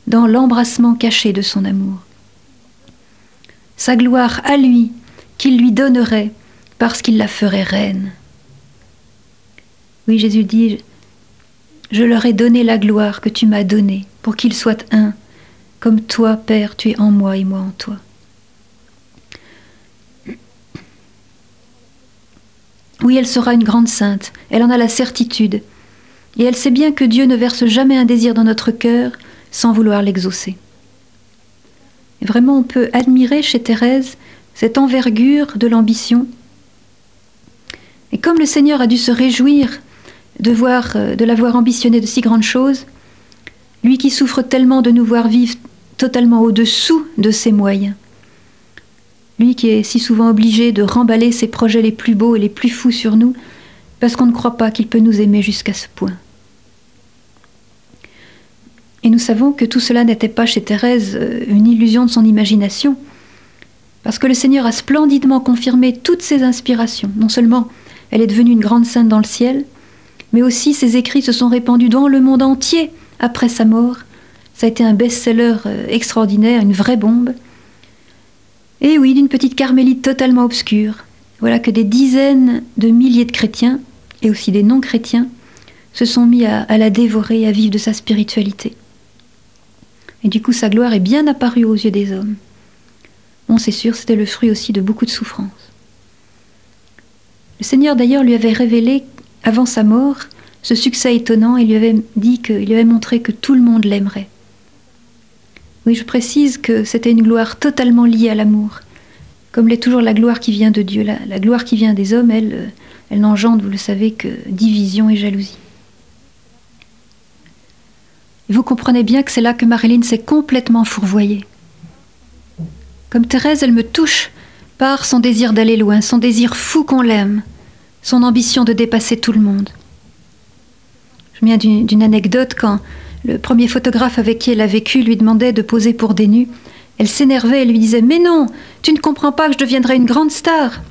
Speaker 1: dans l'embrassement caché de son amour. Sa gloire à lui, qu'il lui donnerait parce qu'il la ferait reine. Oui, Jésus dit, je leur ai donné la gloire que tu m'as donnée pour qu'ils soient un, comme toi, Père, tu es en moi et moi en toi. Oui, elle sera une grande sainte, elle en a la certitude, et elle sait bien que Dieu ne verse jamais un désir dans notre cœur sans vouloir l'exaucer. Vraiment, on peut admirer chez Thérèse cette envergure de l'ambition. Et comme le Seigneur a dû se réjouir de, voir, euh, de l'avoir ambitionné de si grandes choses, lui qui souffre tellement de nous voir vivre totalement au-dessous de ses moyens. Lui qui est si souvent obligé de remballer ses projets les plus beaux et les plus fous sur nous, parce qu'on ne croit pas qu'il peut nous aimer jusqu'à ce point. Et nous savons que tout cela n'était pas chez Thérèse euh, une illusion de son imagination, parce que le Seigneur a splendidement confirmé toutes ses inspirations. Non seulement elle est devenue une grande sainte dans le ciel, mais aussi ses écrits se sont répandus dans le monde entier après sa mort, ça a été un best-seller euh, extraordinaire, une vraie bombe. Et oui, d'une petite carmélite totalement obscure. Voilà que des dizaines de milliers de chrétiens, et aussi des non-chrétiens, se sont mis à, la dévorer à vivre de sa spiritualité. Et du coup, sa gloire est bien apparue aux yeux des hommes. Bon, c'est sûr, c'était le fruit aussi de beaucoup de souffrances. Le Seigneur d'ailleurs lui avait révélé, avant sa mort, ce succès étonnant et lui avait dit qu'il lui avait montré que tout le monde l'aimerait. Oui, je précise que c'était une gloire totalement liée à l'amour, comme l'est toujours la gloire qui vient de Dieu. La, gloire qui vient des hommes, elle, euh, elle n'engendre, vous le savez, que division et jalousie. vous comprenez bien que c'est là que Marilyn s'est complètement fourvoyée. Comme Thérèse, elle me touche par son désir d'aller loin, son désir fou qu'on l'aime, son ambition de dépasser tout le monde. Je me souviens d'une anecdote quand le premier photographe avec qui elle a vécu lui demandait de poser pour des nus. Elle s'énervait et lui disait Mais non, tu ne comprends pas que je deviendrai une grande star.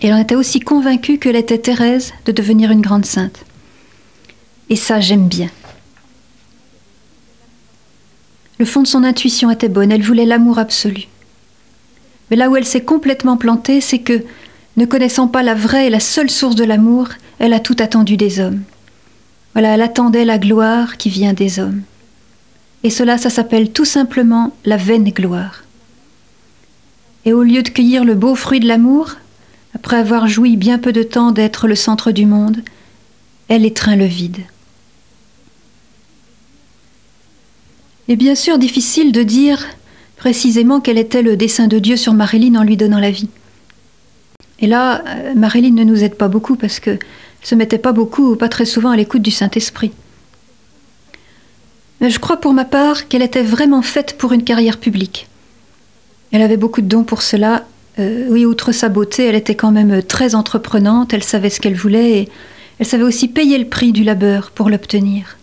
Speaker 1: Et elle en était aussi convaincue qu'elle était Thérèse de devenir une grande sainte. Et ça, j'aime bien. Le fond de son intuition était bonne, elle voulait l'amour absolu. Mais là où elle s'est complètement plantée, c'est que, ne connaissant pas la vraie et la seule source de l'amour, elle a tout attendu des hommes. Voilà, elle attendait la gloire qui vient des hommes. Et cela, ça s'appelle tout simplement la vaine gloire. Et au lieu de cueillir le beau fruit de l'amour, après avoir joui bien peu de temps d'être le centre du monde, elle étreint le vide. Et bien sûr, difficile de dire précisément quel était le dessein de Dieu sur Marilyn en lui donnant la vie. Et là, euh, Marilyn ne nous aide pas beaucoup parce que se mettait pas beaucoup ou pas très souvent à l'écoute du Saint-Esprit. Mais je crois pour ma part qu'elle était vraiment faite pour une carrière publique. Elle avait beaucoup de dons pour cela. Euh, oui, outre sa beauté, elle était quand même très entreprenante, elle savait ce qu'elle voulait et elle savait aussi payer le prix du labeur pour l'obtenir.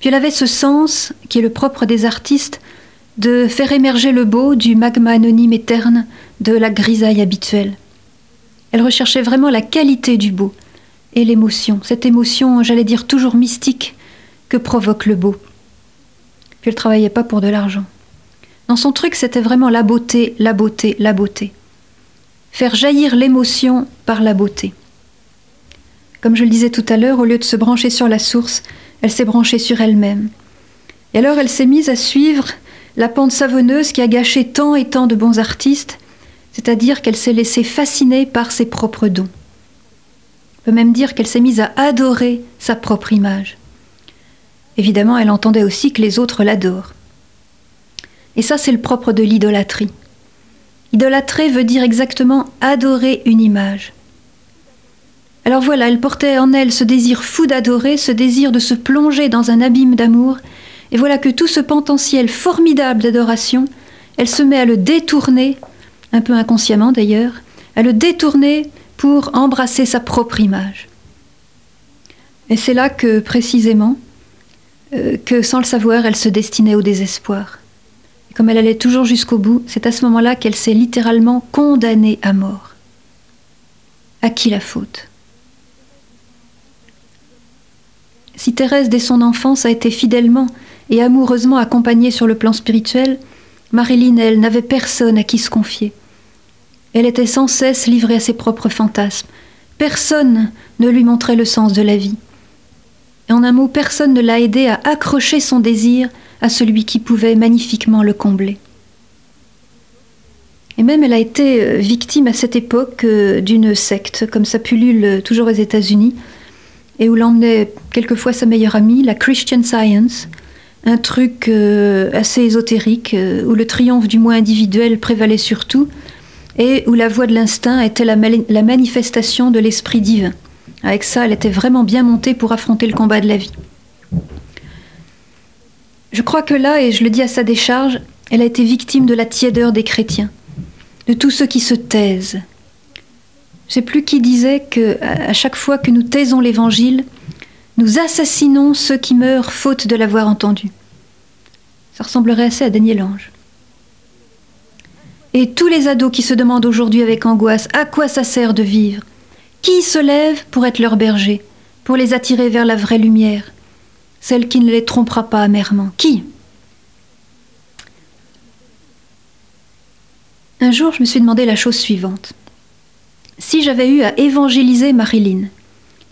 Speaker 1: Puis elle avait ce sens, qui est le propre des artistes, de faire émerger le beau du magma anonyme et terne de la grisaille habituelle. Elle recherchait vraiment la qualité du beau et l'émotion, cette émotion, j'allais dire, toujours mystique que provoque le beau. Puis elle travaillait pas pour de l'argent. Dans son truc, c'était vraiment la beauté, la beauté, la beauté. Faire jaillir l'émotion par la beauté. Comme je le disais tout à l'heure, au lieu de se brancher sur la source, elle s'est branchée sur elle-même. Et alors elle s'est mise à suivre la pente savonneuse qui a gâché tant et tant de bons artistes, c'est-à-dire qu'elle s'est laissée fasciner par ses propres dons. On peut même dire qu'elle s'est mise à adorer sa propre image. Évidemment, elle entendait aussi que les autres l'adorent. Et ça, c'est le propre de l'idolâtrie. Idolâtrer veut dire exactement adorer une image. Alors voilà, elle portait en elle ce désir fou d'adorer, ce désir de se plonger dans un abîme d'amour, et voilà que tout ce potentiel formidable d'adoration, elle se met à le détourner, un peu inconsciemment d'ailleurs, à le détourner pour embrasser sa propre image. Et c'est là que, précisément, euh, que sans le savoir, elle se destinait au désespoir. Et comme elle allait toujours jusqu'au bout, c'est à ce moment-là qu'elle s'est littéralement condamnée à mort. À qui la faute? Si Thérèse, dès son enfance, a été fidèlement et amoureusement accompagnée sur le plan spirituel, Marilyn, elle, n'avait personne à qui se confier. Elle était sans cesse livrée à ses propres fantasmes. Personne ne lui montrait le sens de la vie. Et en un mot, personne ne l'a aidée à accrocher son désir à celui qui pouvait magnifiquement le combler. Et même elle a été euh, victime à cette époque euh, d'une secte, comme ça pullule toujours aux États-Unis, et où l'emmenait quelquefois sa meilleure amie, la Christian Science, un truc euh, assez ésotérique, où le triomphe du moi individuel prévalait sur tout, et où la voix de l'instinct était la, manifestation de l'esprit divin. Avec ça, elle était vraiment bien montée pour affronter le combat de la vie. Je crois que là, et je le dis à sa décharge, elle a été victime de la tiédeur des chrétiens, de tous ceux qui se taisent. Je sais plus qui disait que à chaque fois que nous taisons l'évangile, nous assassinons ceux qui meurent faute de l'avoir entendu. Ça ressemblerait assez à Daniel Ange. Et tous les ados qui se demandent aujourd'hui avec angoisse à quoi ça sert de vivre, qui se lève pour être leur berger, pour les attirer vers la vraie lumière, celle qui ne les trompera pas amèrement Qui? Un jour, je me suis demandé la chose suivante. Si j'avais eu à évangéliser Marilyn,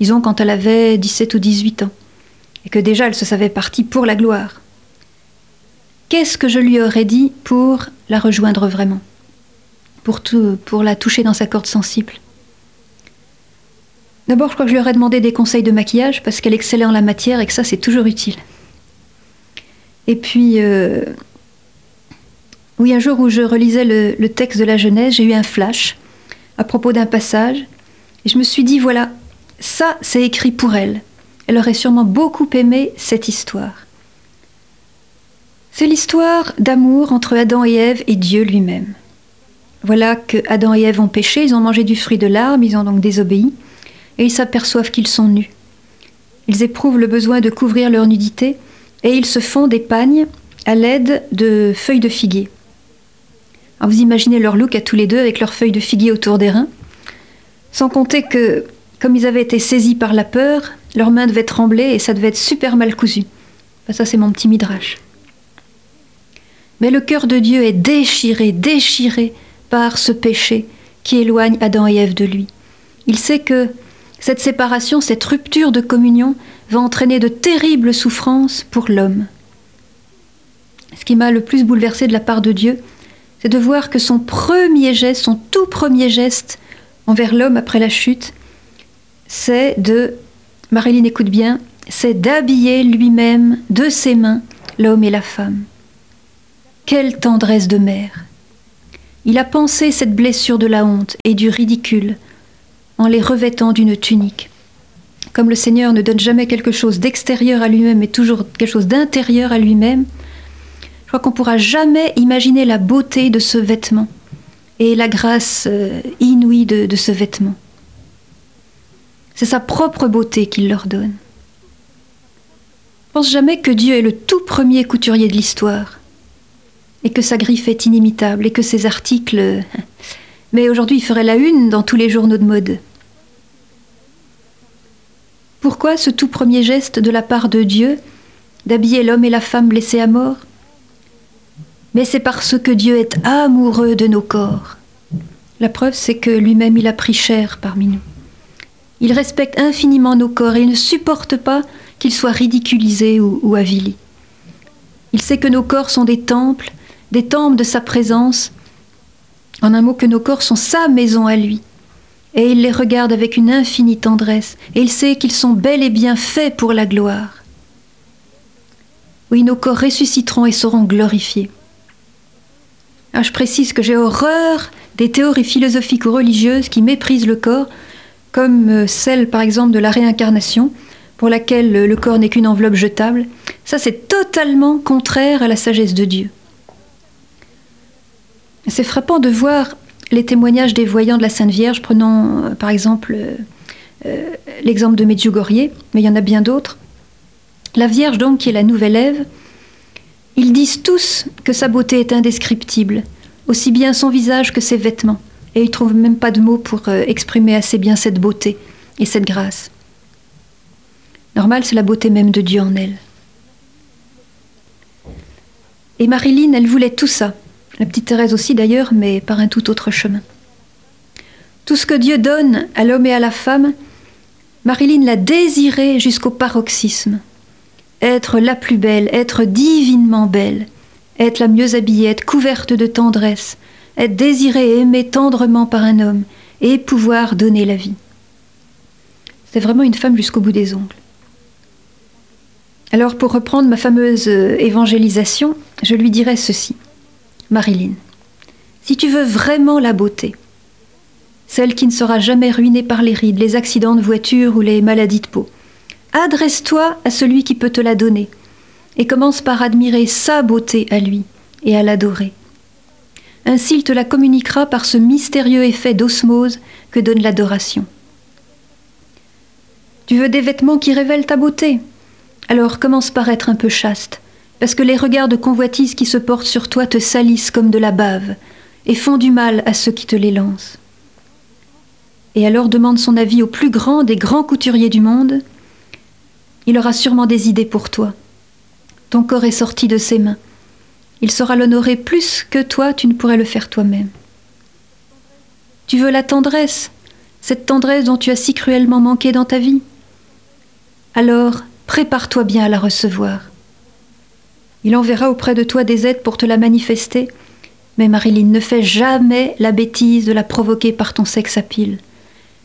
Speaker 1: disons quand elle avait 17 ou 18 ans, et que déjà elle se savait partie pour la gloire, qu'est-ce que je lui aurais dit pour la rejoindre vraiment pour, pour la toucher dans sa corde sensible? D'abord, je crois que je lui aurais demandé des conseils de maquillage parce qu'elle excellait en la matière et que ça, c'est toujours utile. Et puis, euh, oui, un jour où je relisais le, texte de la Genèse, j'ai eu un flash à propos d'un passage et je me suis dit, voilà, ça, c'est écrit pour elle. Elle aurait sûrement beaucoup aimé cette histoire. C'est l'histoire d'amour entre Adam et Ève et Dieu lui-même. Voilà que Adam et Ève ont péché, ils ont mangé du fruit de l'arbre, ils ont donc désobéi et ils s'aperçoivent qu'ils sont nus. Ils éprouvent le besoin de couvrir leur nudité et ils se font des pagnes à l'aide de feuilles de figuier. vous imaginez leur look à tous les deux avec leurs feuilles de figuier autour des reins. Sans compter que, comme ils avaient été saisis par la peur, leurs mains devaient trembler et ça devait être super mal cousu. ça, c'est mon petit midrash. Mais le cœur de Dieu est déchiré, déchiré par ce péché qui éloigne Adam et Ève de lui. Il sait que cette séparation, cette rupture de communion va entraîner de terribles souffrances pour l'homme. Ce qui m'a le plus bouleversé de la part de Dieu, c'est de voir que son premier geste, son tout premier geste envers l'homme après la chute, c'est de, Marilyn écoute bien, c'est d'habiller lui-même de ses mains l'homme et la femme. Quelle tendresse de mère Il a pensé cette blessure de la honte et du ridicule en les revêtant d'une tunique. Comme le Seigneur ne donne jamais quelque chose d'extérieur à lui-même, mais toujours quelque chose d'intérieur à lui-même, je crois qu'on ne pourra jamais imaginer la beauté de ce vêtement et la grâce euh, inouïe de, ce vêtement. C'est sa propre beauté qu'il leur donne. Pense jamais que Dieu est le tout premier couturier de l'histoire et que sa griffe est inimitable et que ses articles... [LAUGHS] Mais aujourd'hui, il ferait la une dans tous les journaux de mode. Pourquoi ce tout premier geste de la part de Dieu d'habiller l'homme et la femme blessés à mort? Mais c'est parce que Dieu est amoureux de nos corps. La preuve, c'est que lui-même, il a pris chair parmi nous. Il respecte infiniment nos corps et il ne supporte pas qu'ils soient ridiculisés ou, avilis. Il sait que nos corps sont des temples, des temples de sa présence. En un mot, que nos corps sont sa maison à lui. Et il les regarde avec une infinie tendresse. Et il sait qu'ils sont bel et bien faits pour la gloire. Oui, nos corps ressusciteront et seront glorifiés. Ah, je précise que j'ai horreur des théories philosophiques ou religieuses qui méprisent le corps, comme euh, celle par exemple de la réincarnation, pour laquelle le corps n'est qu'une enveloppe jetable. Ça, c'est totalement contraire à la sagesse de Dieu. C'est frappant de voir les témoignages des voyants de la Sainte Vierge, prenant euh, par exemple euh, l'exemple de Medjugorje, mais il y en a bien d'autres. La Vierge, donc, qui est la nouvelle Ève, ils disent tous que sa beauté est indescriptible, aussi bien son visage que ses vêtements, et ils trouvent même pas de mots pour euh, exprimer assez bien cette beauté et cette grâce. Normal, c'est la beauté même de Dieu en elle. Et Marilyn, elle voulait tout ça. La petite Thérèse aussi d'ailleurs, mais par un tout autre chemin. Tout ce que Dieu donne à l'homme et à la femme, Marilyn l'a désiré jusqu'au paroxysme être la plus belle, être divinement belle, être la mieux habillée, être couverte de tendresse, être désirée et aimée tendrement par un homme, et pouvoir donner la vie. C'est vraiment une femme jusqu'au bout des ongles. Alors pour reprendre ma fameuse euh, évangélisation, je lui dirais ceci. Marilyn, si tu veux vraiment la beauté, celle qui ne sera jamais ruinée par les rides, les accidents de voiture ou les maladies de peau, Adresse-toi à celui qui peut te la donner et commence par admirer sa beauté à lui et à l'adorer. Ainsi il te la communiquera par ce mystérieux effet d'osmose que donne l'adoration. Tu veux des vêtements qui révèlent ta beauté Alors commence par être un peu chaste, parce que les regards de convoitise qui se portent sur toi te salissent comme de la bave et font du mal à ceux qui te les lancent. Et alors demande son avis au plus grand des grands couturiers du monde, il aura sûrement des idées pour toi. Ton corps est sorti de ses mains. Il saura l'honorer plus que toi, tu ne pourrais le faire toi-même. Tu veux la tendresse, cette tendresse dont tu as si cruellement manqué dans ta vie Alors, prépare-toi bien à la recevoir. Il enverra auprès de toi des aides pour te la manifester, mais Marilyn, ne fais jamais la bêtise de la provoquer par ton sexe à pile.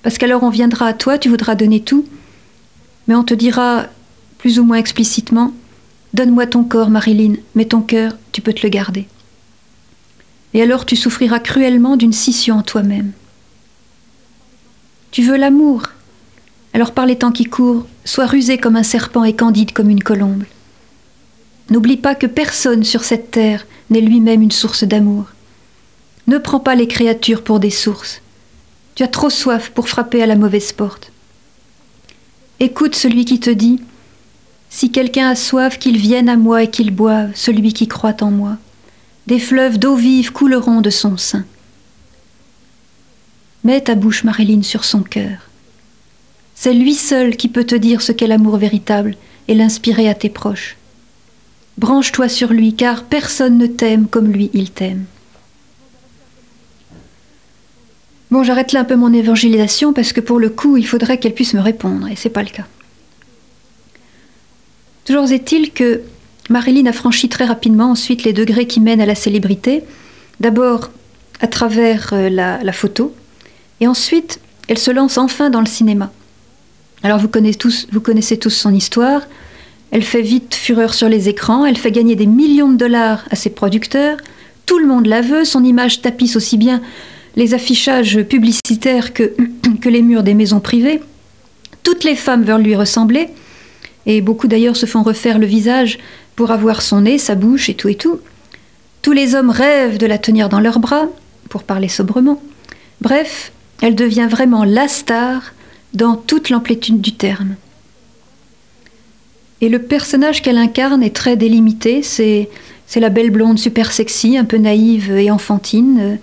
Speaker 1: Parce qu'alors on viendra à toi, tu voudras donner tout, mais on te dira, plus ou moins explicitement, Donne-moi ton corps, Marilyn, mais ton cœur, tu peux te le garder. Et alors tu souffriras cruellement d'une scission en toi-même. Tu veux l'amour? Alors par les temps qui courent, sois rusé comme un serpent et candide comme une colombe. N'oublie pas que personne sur cette terre n'est lui-même une source d'amour. Ne prends pas les créatures pour des sources. Tu as trop soif pour frapper à la mauvaise porte. Écoute celui qui te dit Si quelqu'un a soif, qu'il vienne à moi et qu'il boive, celui qui croit en moi. Des fleuves d'eau vive couleront de son sein. Mets ta bouche, Marilyn, sur son cœur. C'est lui seul qui peut te dire ce qu'est l'amour véritable et l'inspirer à tes proches. Branche-toi sur lui, car personne ne t'aime comme lui il t'aime. Bon, j'arrête là un peu mon évangélisation parce que pour le coup, il faudrait qu'elle puisse me répondre et c'est pas le cas. Toujours est-il que Marilyn a franchi très rapidement ensuite les degrés qui mènent à la célébrité. D'abord à travers euh, la, photo et ensuite elle se lance enfin dans le cinéma. Alors vous connaissez tous, son histoire. Elle fait vite fureur sur les écrans, elle fait gagner des millions de dollars à ses producteurs, Tout le monde la veut, son image tapisse aussi bien les affichages publicitaires que [CLEARS THROAT] les murs des maisons privées. Toutes les femmes veulent lui ressembler, et beaucoup d'ailleurs se font refaire le visage pour avoir son nez, sa bouche et tout et tout. Tous les hommes rêvent de la tenir dans leurs bras, pour parler sobrement. Bref, elle devient vraiment la star dans toute l'amplitude du terme. Et le personnage qu'elle incarne est très délimité, c'est, c'est la belle blonde super sexy, un peu naïve et enfantine,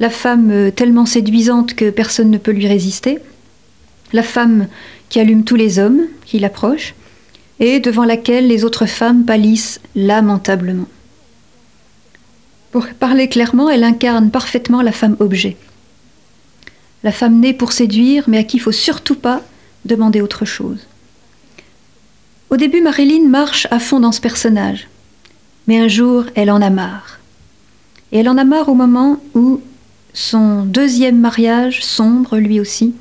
Speaker 1: la femme tellement séduisante que personne ne peut lui résister, la femme qui allume tous les hommes qui l'approchent, et devant laquelle les autres femmes pâlissent lamentablement. Pour parler clairement, elle incarne parfaitement la femme objet. La femme née pour séduire, mais à qui il faut surtout pas demander autre chose. Au début, Marilyn marche à fond dans ce personnage, mais un jour, elle en a marre. Et elle en a marre au moment où son deuxième mariage sombre, lui aussi,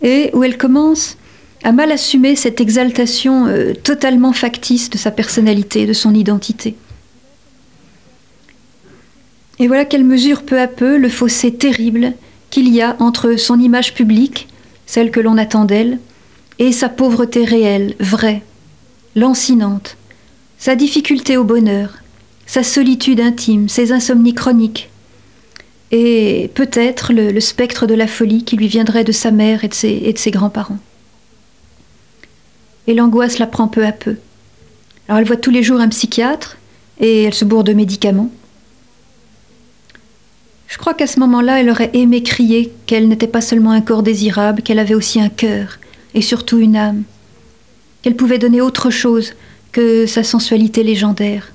Speaker 1: et où elle commence à mal assumer cette exaltation euh, totalement factice de sa personnalité, de son identité. Et voilà qu'elle mesure peu à peu le fossé terrible qu'il y a entre son image publique, celle que l'on attend d'elle, et sa pauvreté réelle, vraie, lancinante, sa difficulté au bonheur, sa solitude intime, ses insomnies chroniques, et peut-être le, spectre de la folie qui lui viendrait de sa mère et de ses grands-parents. Et l'angoisse la prend peu à peu. Alors elle voit tous les jours un psychiatre et elle se bourre de médicaments. Je crois qu'à ce moment-là, elle aurait aimé crier qu'elle n'était pas seulement un corps désirable, qu'elle avait aussi un cœur et surtout une âme, qu'elle pouvait donner autre chose que sa sensualité légendaire,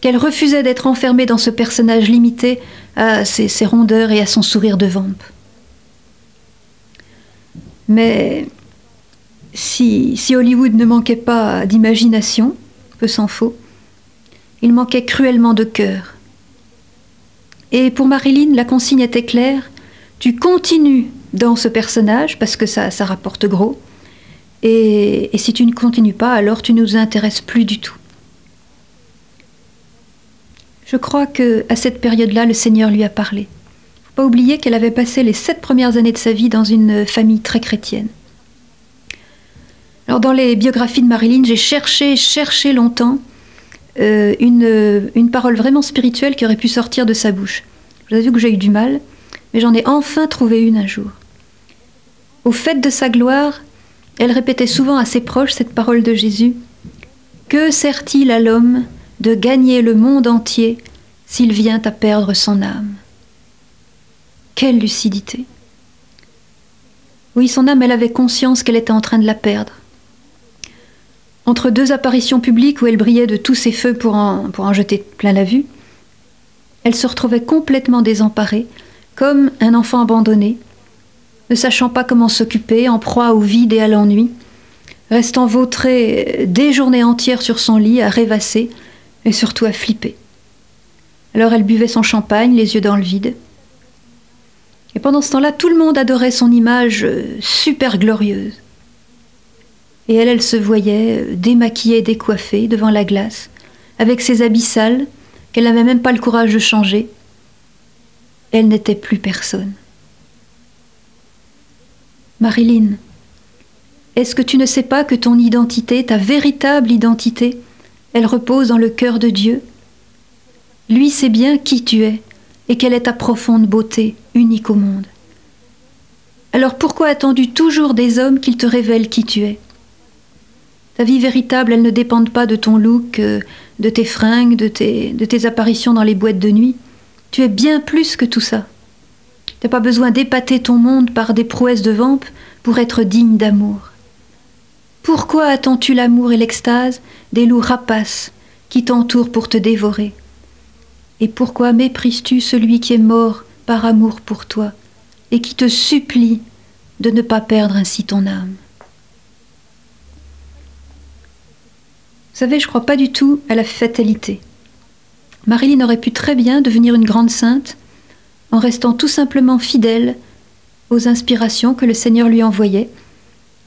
Speaker 1: qu'elle refusait d'être enfermée dans ce personnage limité à ses, rondeurs et à son sourire de vampe. Mais si, Hollywood ne manquait pas d'imagination, peu s'en faut, il manquait cruellement de cœur. Et pour Marilyn, la consigne était claire, tu continues dans ce personnage parce que ça, rapporte gros, et, si tu ne continues pas, alors tu ne nous intéresses plus du tout. Je crois que à cette période-là, le Seigneur lui a parlé. Faut pas oublier qu'elle avait passé les sept premières années de sa vie dans une famille très chrétienne. Alors dans les biographies de Marilyn, j'ai cherché, cherché longtemps euh, une, une, parole vraiment spirituelle qui aurait pu sortir de sa bouche. Vous avez vu que j'ai eu du mal, mais j'en ai enfin trouvé une un jour. Au fait de sa gloire, elle répétait souvent à ses proches cette parole de Jésus. Que sert-il à l'homme de gagner le monde entier s'il vient à perdre son âme? Quelle lucidité. Oui, son âme, elle avait conscience qu'elle était en train de la perdre. Entre deux apparitions publiques où elle brillait de tous ses feux pour en, jeter plein la vue, elle se retrouvait complètement désemparée, comme un enfant abandonné, ne sachant pas comment s'occuper, en proie au vide et à l'ennui, restant vautrée des journées entières sur son lit à rêvasser, et surtout à flipper. Alors elle buvait son champagne, les yeux dans le vide. Et pendant ce temps-là, tout le monde adorait son image euh, super glorieuse. Et elle, elle se voyait euh, démaquillée, décoiffée devant la glace, avec ses habits sales, qu'elle n'avait même pas le courage de changer. Elle n'était plus personne. Marilyn, est-ce que tu ne sais pas que ton identité, ta véritable identité, elle repose dans le cœur de Dieu? Lui sait bien qui tu es et quelle est ta profonde beauté, unique au monde. Alors pourquoi attends-tu toujours des hommes qu'ils te révèlent qui tu es? Ta vie véritable, elle ne dépend pas de ton look, euh, de tes fringues, de tes, de tes apparitions dans les boîtes de nuit. Tu es bien plus que tout ça. Tu n'as pas besoin d'épater ton monde par des prouesses de vampe pour être digne d'amour. Pourquoi attends-tu l'amour et l'extase des loups rapaces qui t'entourent pour te dévorer? Et pourquoi méprises-tu celui qui est mort par amour pour toi et qui te supplie de ne pas perdre ainsi ton âme? Vous savez, je crois pas du tout à la fatalité. Marilyn aurait pu très bien devenir une grande sainte en restant tout simplement fidèle aux inspirations que le Seigneur lui envoyait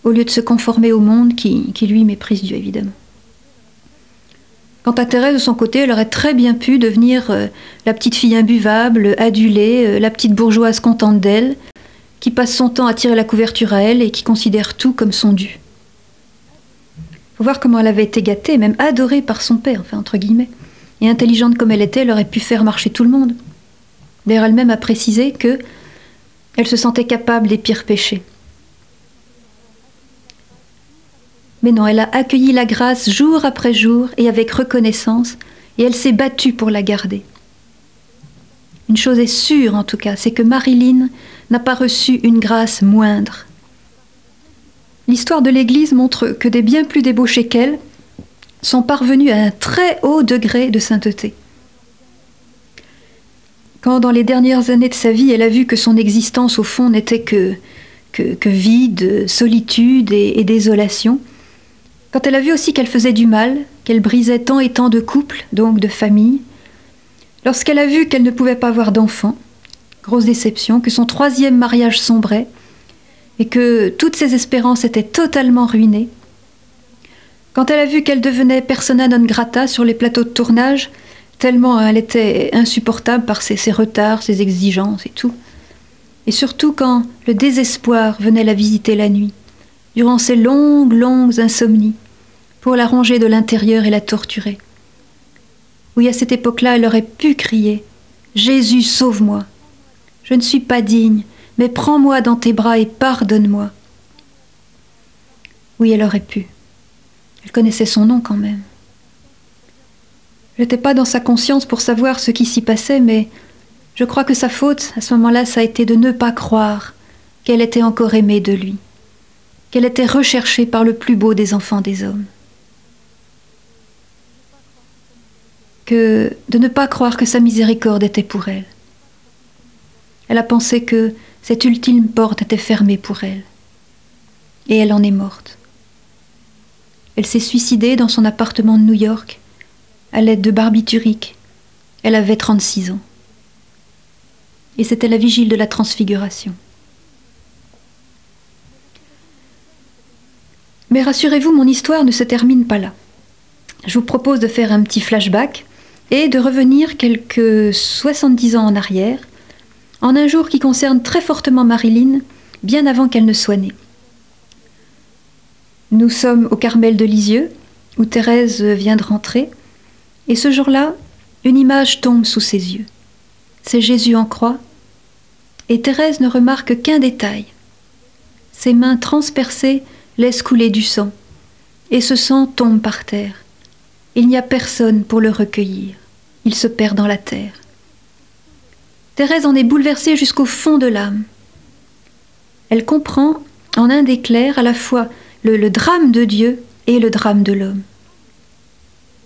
Speaker 1: au lieu de se conformer au monde qui, lui méprise Dieu, évidemment. Quant à Thérèse, de son côté, elle aurait très bien pu devenir euh, la petite fille imbuvable, adulée, euh, la petite bourgeoise contente d'elle, qui passe son temps à tirer la couverture à elle et qui considère tout comme son dû. Voir comment elle avait été gâtée, même adorée par son père, enfin entre guillemets. Et intelligente comme elle était, elle aurait pu faire marcher tout le monde. D'ailleurs, elle-même a précisé que elle se sentait capable des pires péchés. Mais non, elle a accueilli la grâce jour après jour et avec reconnaissance, et elle s'est battue pour la garder. Une chose est sûre en tout cas, c'est que Marilyn n'a pas reçu une grâce moindre. L'histoire de l'Église montre que des bien plus débauchés qu'elle sont parvenus à un très haut degré de sainteté. Quand dans les dernières années de sa vie, elle a vu que son existence au fond n'était que, que, vide, solitude et désolation, quand elle a vu aussi qu'elle faisait du mal, qu'elle brisait tant et tant de couples, donc de familles, lorsqu'elle a vu qu'elle ne pouvait pas avoir d'enfants, grosse déception, que son troisième mariage sombrait, et que toutes ses espérances étaient totalement ruinées, quand elle a vu qu'elle devenait persona non grata sur les plateaux de tournage, tellement elle était insupportable par ses, ses, retards, ses exigences et tout, et surtout quand le désespoir venait la visiter la nuit, durant ces longues, longues insomnies, pour la ronger de l'intérieur et la torturer. Oui, à cette époque-là, elle aurait pu crier Jésus, sauve-moi. Je ne suis pas digne, mais prends-moi dans tes bras et pardonne-moi. Oui, elle aurait pu. Elle connaissait son nom quand même. Je n'étais pas dans sa conscience pour savoir ce qui s'y passait, mais je crois que sa faute, à ce moment-là, ça a été de ne pas croire qu'elle était encore aimée de lui qu'elle était recherchée par le plus beau des enfants des hommes. Que de ne pas croire que sa miséricorde était pour elle. Elle a pensé que cette ultime porte était fermée pour elle. Et elle en est morte. Elle s'est suicidée dans son appartement de New York à l'aide de barbiturique. Elle avait 36 ans. Et c'était la vigile de la transfiguration. Mais rassurez-vous, mon histoire ne se termine pas là. Je vous propose de faire un petit flashback et de revenir quelques 70 ans en arrière, en un jour qui concerne très fortement Marilyn, bien avant qu'elle ne soit née. Nous sommes au Carmel de Lisieux, où Thérèse vient de rentrer, et ce jour-là, une image tombe sous ses yeux. C'est Jésus en croix, et Thérèse ne remarque qu'un détail. Ses mains transpercées laisse couler du sang, et ce sang tombe par terre. Il n'y a personne pour le recueillir. Il se perd dans la terre. Thérèse en est bouleversée jusqu'au fond de l'âme. Elle comprend en un éclair à la fois le, le drame de Dieu et le drame de l'homme.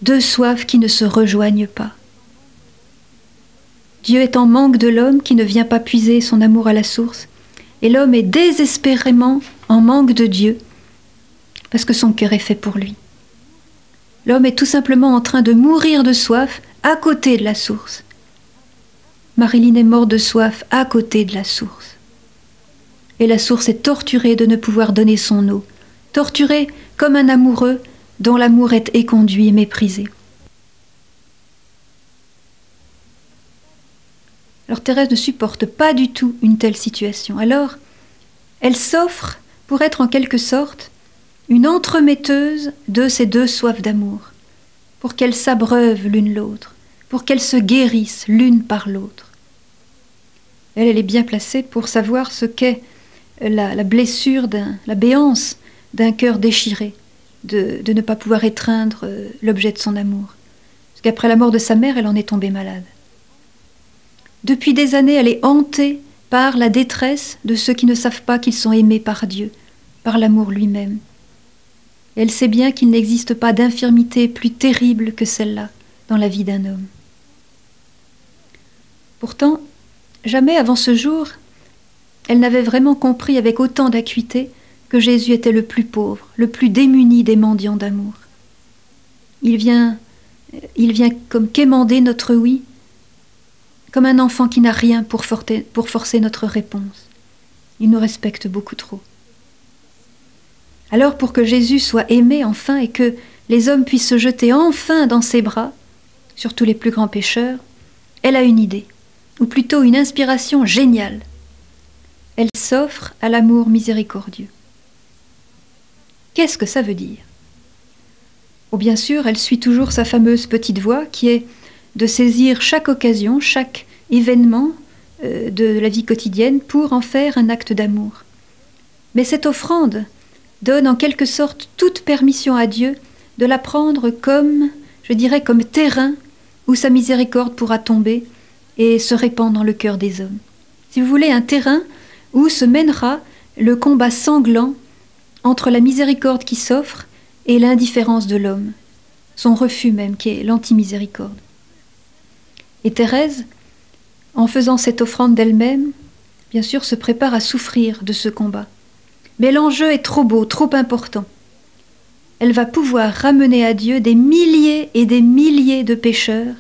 Speaker 1: Deux soifs qui ne se rejoignent pas. Dieu est en manque de l'homme qui ne vient pas puiser son amour à la source, et l'homme est désespérément en manque de Dieu parce que son cœur est fait pour lui. L'homme est tout simplement en train de mourir de soif à côté de la source. Marilyn est morte de soif à côté de la source. Et la source est torturée de ne pouvoir donner son eau, torturée comme un amoureux dont l'amour est éconduit et méprisé. Alors Thérèse ne supporte pas du tout une telle situation. Alors, elle s'offre pour être en quelque sorte une entremetteuse de ces deux soifs d'amour, pour qu'elles s'abreuvent l'une l'autre, pour qu'elles se guérissent l'une par l'autre. Elle, elle est bien placée pour savoir ce qu'est la, blessure, la béance d'un cœur déchiré, de, ne pas pouvoir étreindre euh, l'objet de son amour. Parce qu'après la mort de sa mère, elle en est tombée malade. Depuis des années, elle est hantée par la détresse de ceux qui ne savent pas qu'ils sont aimés par Dieu, par l'amour lui-même. Elle sait bien qu'il n'existe pas d'infirmité plus terrible que celle-là dans la vie d'un homme. Pourtant, jamais avant ce jour, elle n'avait vraiment compris avec autant d'acuité que Jésus était le plus pauvre, le plus démuni des mendiants d'amour. Il vient, il vient comme quémander notre oui, comme un enfant qui n'a rien pour, pour forcer notre réponse. Il nous respecte beaucoup trop. Alors pour que Jésus soit aimé enfin et que les hommes puissent se jeter enfin dans ses bras, surtout les plus grands pécheurs, elle a une idée, ou plutôt une inspiration géniale. Elle s'offre à l'amour miséricordieux. Qu'est-ce que ça veut dire? Oh bien sûr, elle suit toujours sa fameuse petite voix qui est de saisir chaque occasion, chaque événement euh, de la vie quotidienne pour en faire un acte d'amour. Mais cette offrande donne en quelque sorte toute permission à Dieu de la prendre comme, je dirais, comme terrain où sa miséricorde pourra tomber et se répandre dans le cœur des hommes. Si vous voulez, un terrain où se mènera le combat sanglant entre la miséricorde qui s'offre et l'indifférence de l'homme, son refus même, qui est l'anti-miséricorde. Et Thérèse, en faisant cette offrande d'elle-même, bien sûr, se prépare à souffrir de ce combat. Mais l'enjeu est trop beau, trop important. Elle va pouvoir ramener à Dieu des milliers et des milliers de pécheurs.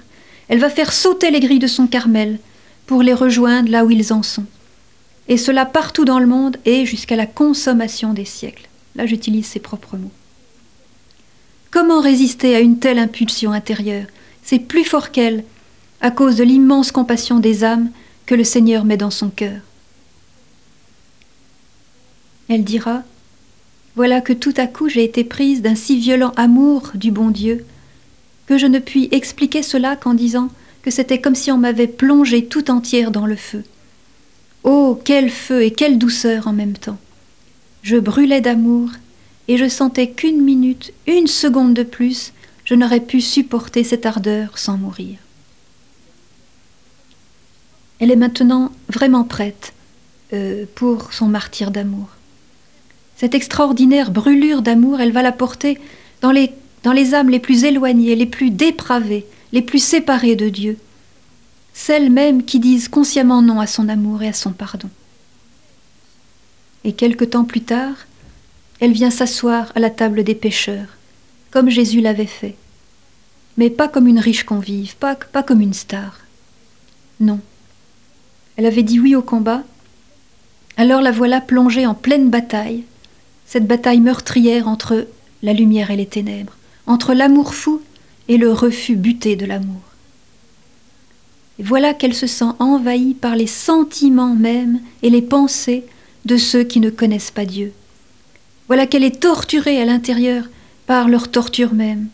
Speaker 1: Elle va faire sauter les grilles de son Carmel pour les rejoindre là où ils en sont. Et cela partout dans le monde et jusqu'à la consommation des siècles. Là, j'utilise ses propres mots. Comment résister à une telle impulsion intérieure? C'est plus fort qu'elle, à cause de l'immense compassion des âmes que le Seigneur met dans son cœur. Elle dira Voilà que tout à coup j'ai été prise d'un si violent amour du bon Dieu que je ne puis expliquer cela qu'en disant que c'était comme si on m'avait plongée tout entière dans le feu. Oh, quel feu et quelle douceur en même temps. Je brûlais d'amour et je sentais qu'une minute, une seconde de plus, je n'aurais pu supporter cette ardeur sans mourir. Elle est maintenant vraiment prête euh, pour son martyr d'amour. Cette extraordinaire brûlure d'amour, elle va la porter dans les, dans les âmes les plus éloignées, les plus dépravées, les plus séparées de Dieu, celles mêmes qui disent consciemment non à son amour et à son pardon. Et quelque temps plus tard, elle vient s'asseoir à la table des pécheurs, comme Jésus l'avait fait, mais pas comme une riche convive, pas, pas comme une star. Non, elle avait dit oui au combat. Alors la voilà plongée en pleine bataille, cette bataille meurtrière entre la lumière et les ténèbres, entre l'amour fou et le refus buté de l'amour. Voilà qu'elle se sent envahie par les sentiments mêmes et les pensées de ceux qui ne connaissent pas Dieu. Voilà qu'elle est torturée à l'intérieur par leur torture même.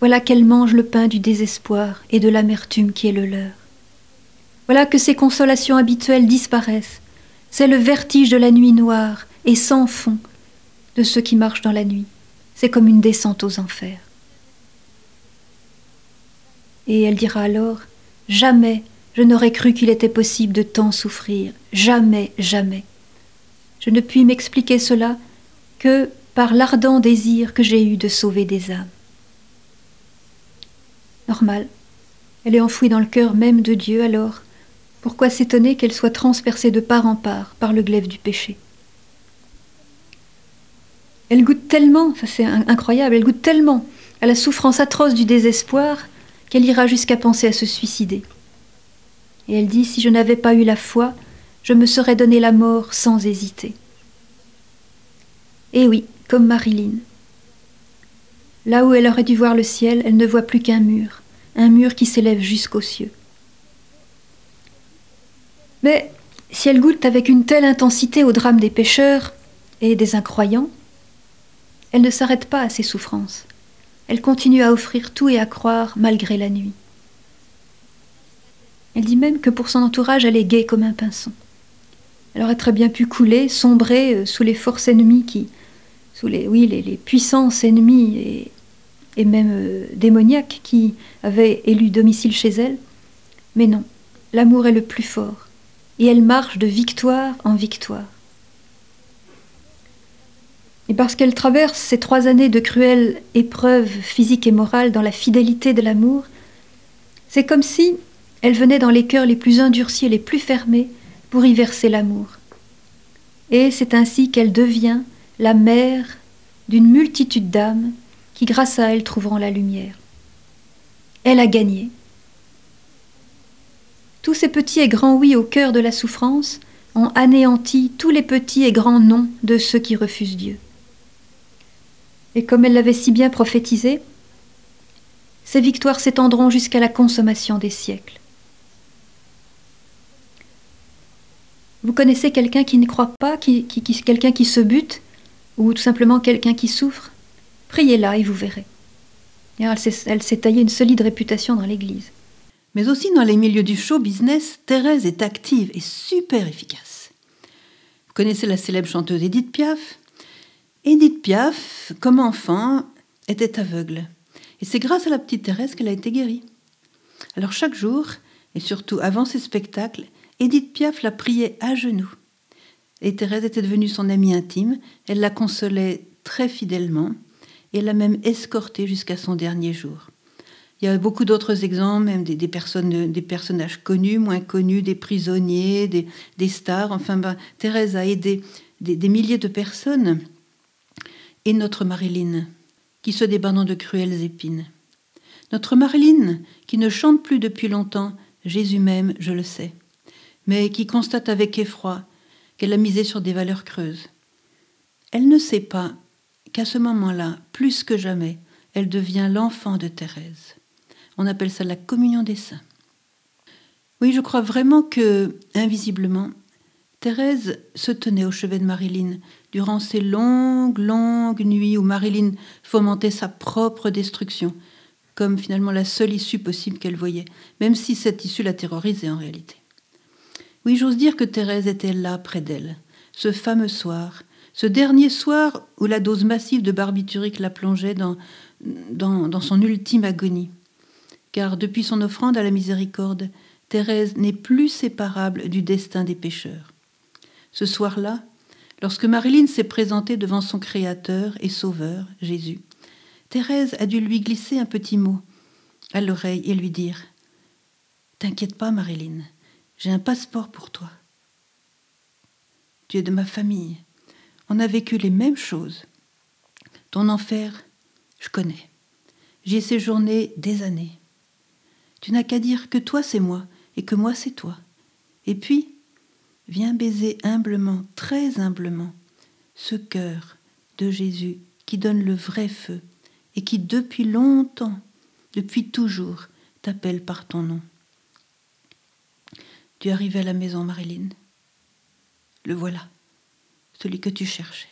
Speaker 1: Voilà qu'elle mange le pain du désespoir et de l'amertume qui est le leur. Voilà que ces consolations habituelles disparaissent. C'est le vertige de la nuit noire et sans fond de ceux qui marchent dans la nuit. C'est comme une descente aux enfers. Et elle dira alors, Jamais je n'aurais cru qu'il était possible de tant souffrir. Jamais, jamais. Je ne puis m'expliquer cela que par l'ardent désir que j'ai eu de sauver des âmes. Normal. Elle est enfouie dans le cœur même de Dieu alors pourquoi s'étonner qu'elle soit transpercée de part en part par le glaive du péché? Elle goûte tellement, ça c'est incroyable, elle goûte tellement à la souffrance atroce du désespoir qu'elle ira jusqu'à penser à se suicider. Et elle dit, si je n'avais pas eu la foi, je me serais donné la mort sans hésiter. Et eh oui, comme Marilyn. Là où elle aurait dû voir le ciel, elle ne voit plus qu'un mur, un mur qui s'élève jusqu'aux cieux. Mais si elle goûte avec une telle intensité au drame des pécheurs et des incroyants, elle ne s'arrête pas à ses souffrances. Elle continue à offrir tout et à croire malgré la nuit. Elle dit même que pour son entourage, elle est gaie comme un pinson. Elle aurait très bien pu couler, sombrer euh, sous les forces ennemies qui, sous les, oui, les, puissances ennemies et, même euh, démoniaques qui avaient élu domicile chez elle. Mais non, l'amour est le plus fort et elle marche de victoire en victoire. Et parce qu'elle traverse ces trois années de cruelles épreuves physiques et morales dans la fidélité de l'amour, c'est comme si elle venait dans les cœurs les plus endurcis et les plus fermés pour y verser l'amour. Et c'est ainsi qu'elle devient la mère d'une multitude d'âmes qui, grâce à elle, trouveront la lumière. Elle a gagné. Tous ces petits et grands oui au cœur de la souffrance ont anéanti tous les petits et grands non de ceux qui refusent Dieu.
Speaker 2: Et comme elle l'avait si bien prophétisé, ces victoires s'étendront jusqu'à la consommation des siècles. Vous connaissez quelqu'un qui ne croit pas, qui, quelqu'un qui se bute, ou tout simplement quelqu'un qui souffre? Priez-la et vous verrez. elle s'est taillée une solide réputation dans l'Église.
Speaker 1: Mais aussi dans les milieux du show business, Thérèse est active et super efficace. Connaissez la célèbre chanteuse Edith Piaf? Edith Piaf, comme enfant, était aveugle. Et c'est grâce à la petite Thérèse qu'elle a été guérie. Alors chaque jour, et surtout avant ses spectacles, Edith Piaf la priait à genoux. Et Thérèse était devenue son amie intime, elle la consolait très fidèlement, et l'a même escortée jusqu'à son dernier jour. Il y a beaucoup d'autres exemples, même des, personnes, des personnages connus, moins connus, des prisonniers, des, stars. Enfin, ben, Thérèse a aidé des, milliers de personnes. Et notre Marilyn, qui se débat dans de cruelles épines. Notre Marilyn, qui ne chante plus depuis longtemps, Jésus même, je le sais mais qui constate avec effroi qu'elle a misé sur des valeurs creuses. Elle ne sait pas qu'à ce moment-là, plus que jamais, elle devient l'enfant de Thérèse. On appelle ça la communion des saints. Oui, je crois vraiment que, invisiblement, Thérèse se tenait au chevet de Marilyn durant ces longues, longues nuits où Marilyn fomentait sa propre destruction, comme finalement la seule issue possible qu'elle voyait, même si cette issue la terrorisait en réalité. Oui, j'ose dire que Thérèse était là près d'elle, ce fameux soir, ce dernier soir où la dose massive de barbiturique la plongeait dans, dans, dans son ultime agonie. Car depuis son offrande à la miséricorde, Thérèse n'est plus séparable du destin des pécheurs. Ce soir-là, lorsque Marilyn s'est présentée devant son Créateur et Sauveur, Jésus, Thérèse a dû lui glisser un petit mot à l'oreille et lui dire T'inquiète pas, Marilyn, j'ai un passeport pour toi. Tu es de ma famille. On a vécu les mêmes choses. Ton enfer, je connais. J'y ai séjourné des années. Tu n'as qu'à dire que toi c'est moi et que moi c'est toi. Et puis, viens baiser humblement, très humblement, ce cœur de Jésus qui donne le vrai feu et qui depuis longtemps, depuis toujours, t'appelle par ton nom. Tu arrives à la maison, Marilyn. Le voilà, celui que tu cherchais.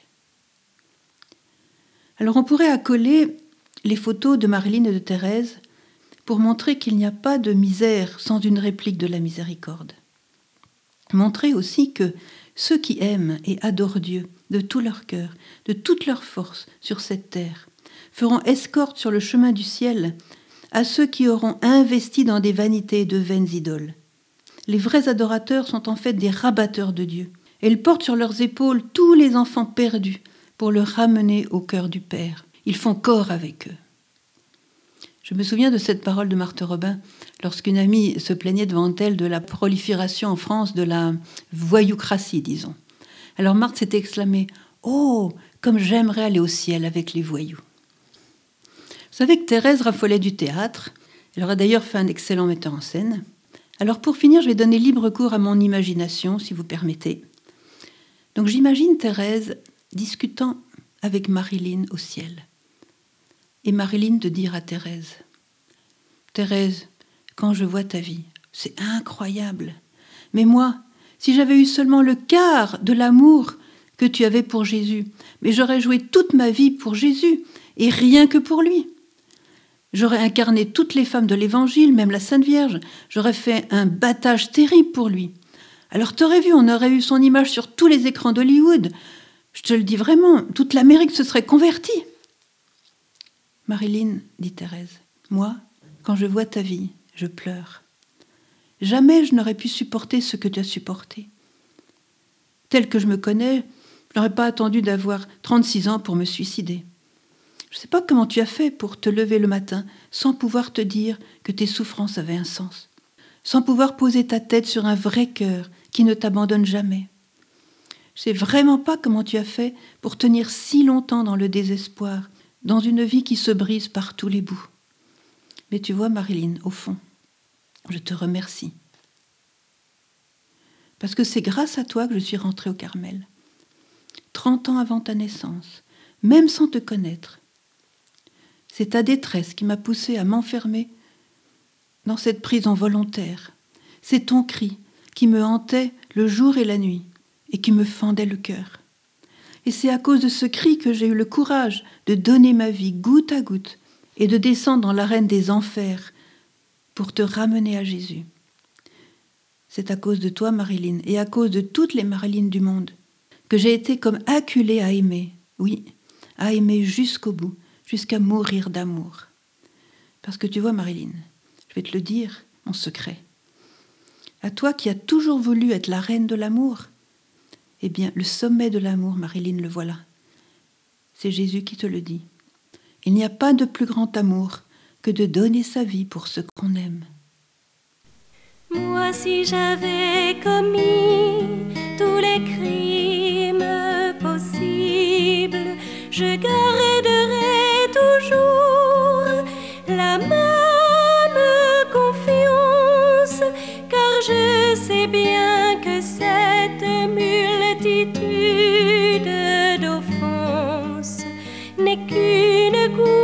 Speaker 1: Alors on pourrait accoler les photos de Marilyn et de Thérèse pour montrer qu'il n'y a pas de misère sans une réplique de la miséricorde. Montrer aussi que ceux qui aiment et adorent Dieu de tout leur cœur, de toute leur force sur cette terre, feront escorte sur le chemin du ciel à ceux qui auront investi dans des vanités de vaines idoles, les vrais adorateurs sont en fait des rabatteurs de Dieu. ils portent sur leurs épaules tous les enfants perdus pour le ramener au cœur du Père. Ils font corps avec eux. Je me souviens de cette parole de Marthe Robin lorsqu'une amie se plaignait devant elle de la prolifération en France de la voyoucratie, disons. Alors Marthe s'était exclamée Oh, comme j'aimerais aller au ciel avec les voyous. Vous savez que Thérèse raffolait du théâtre. Elle aurait d'ailleurs fait un excellent metteur en scène. Alors pour finir, je vais donner libre cours à mon imagination, si vous permettez. Donc j'imagine Thérèse discutant avec Marilyn au ciel. Et Marilyn de dire à Thérèse, Thérèse, je vois ta vie, c'est incroyable. Mais moi, si j'avais eu seulement le quart de l'amour que tu avais pour Jésus, mais j'aurais joué toute ma vie pour Jésus, et rien que pour lui. J'aurais incarné toutes les femmes de l'Évangile, même la Sainte Vierge. J'aurais fait un battage terrible pour lui. Alors t'aurais vu, on aurait eu son image sur tous les écrans d'Hollywood. Je te le dis vraiment, toute l'Amérique se serait convertie. Marilyn, dit Thérèse, moi, quand je vois ta vie, je pleure. Jamais je n'aurais pu supporter ce que tu as supporté. Tel que je me connais, je n'aurais pas attendu d'avoir 36 ans pour me suicider. Je ne sais pas comment tu as fait pour te lever le matin sans pouvoir te dire que tes souffrances avaient un sens, sans pouvoir poser ta tête sur un vrai cœur qui ne t'abandonne jamais. Je ne sais vraiment pas comment tu as fait pour tenir si longtemps dans le désespoir, dans une vie qui se brise par tous les bouts. Mais tu vois, Marilyn, au fond, je te remercie. Parce que c'est grâce à toi que je suis rentrée au Carmel. Trente ans avant ta naissance, même sans te connaître, C'est ta détresse qui m'a poussé à m'enfermer dans cette prison volontaire. C'est ton cri qui me hantait le jour et la nuit et qui me fendait le cœur. Et c'est à cause de ce cri que j'ai eu le courage de donner ma vie goutte à goutte et de descendre dans l'arène des enfers pour te ramener à Jésus. C'est à cause de toi, Marilyn, et à cause de toutes les Marilyn du monde, que j'ai été comme acculée à aimer, oui, à aimer jusqu'au bout, jusqu'à mourir d'amour. Parce que tu vois, Marilyn, je vais te le dire, mon secret. À toi qui as toujours voulu être la reine de l'amour, eh bien, le sommet de l'amour, Marilyn, le voilà. C'est Jésus qui te le dit. Il n'y a pas de plus grand amour que de donner sa vie pour ce qu'on aime.
Speaker 3: Moi, si j'avais commis tous les crimes possibles, je garderai toujours la même confiance, car je sais bien que cette multitude cool.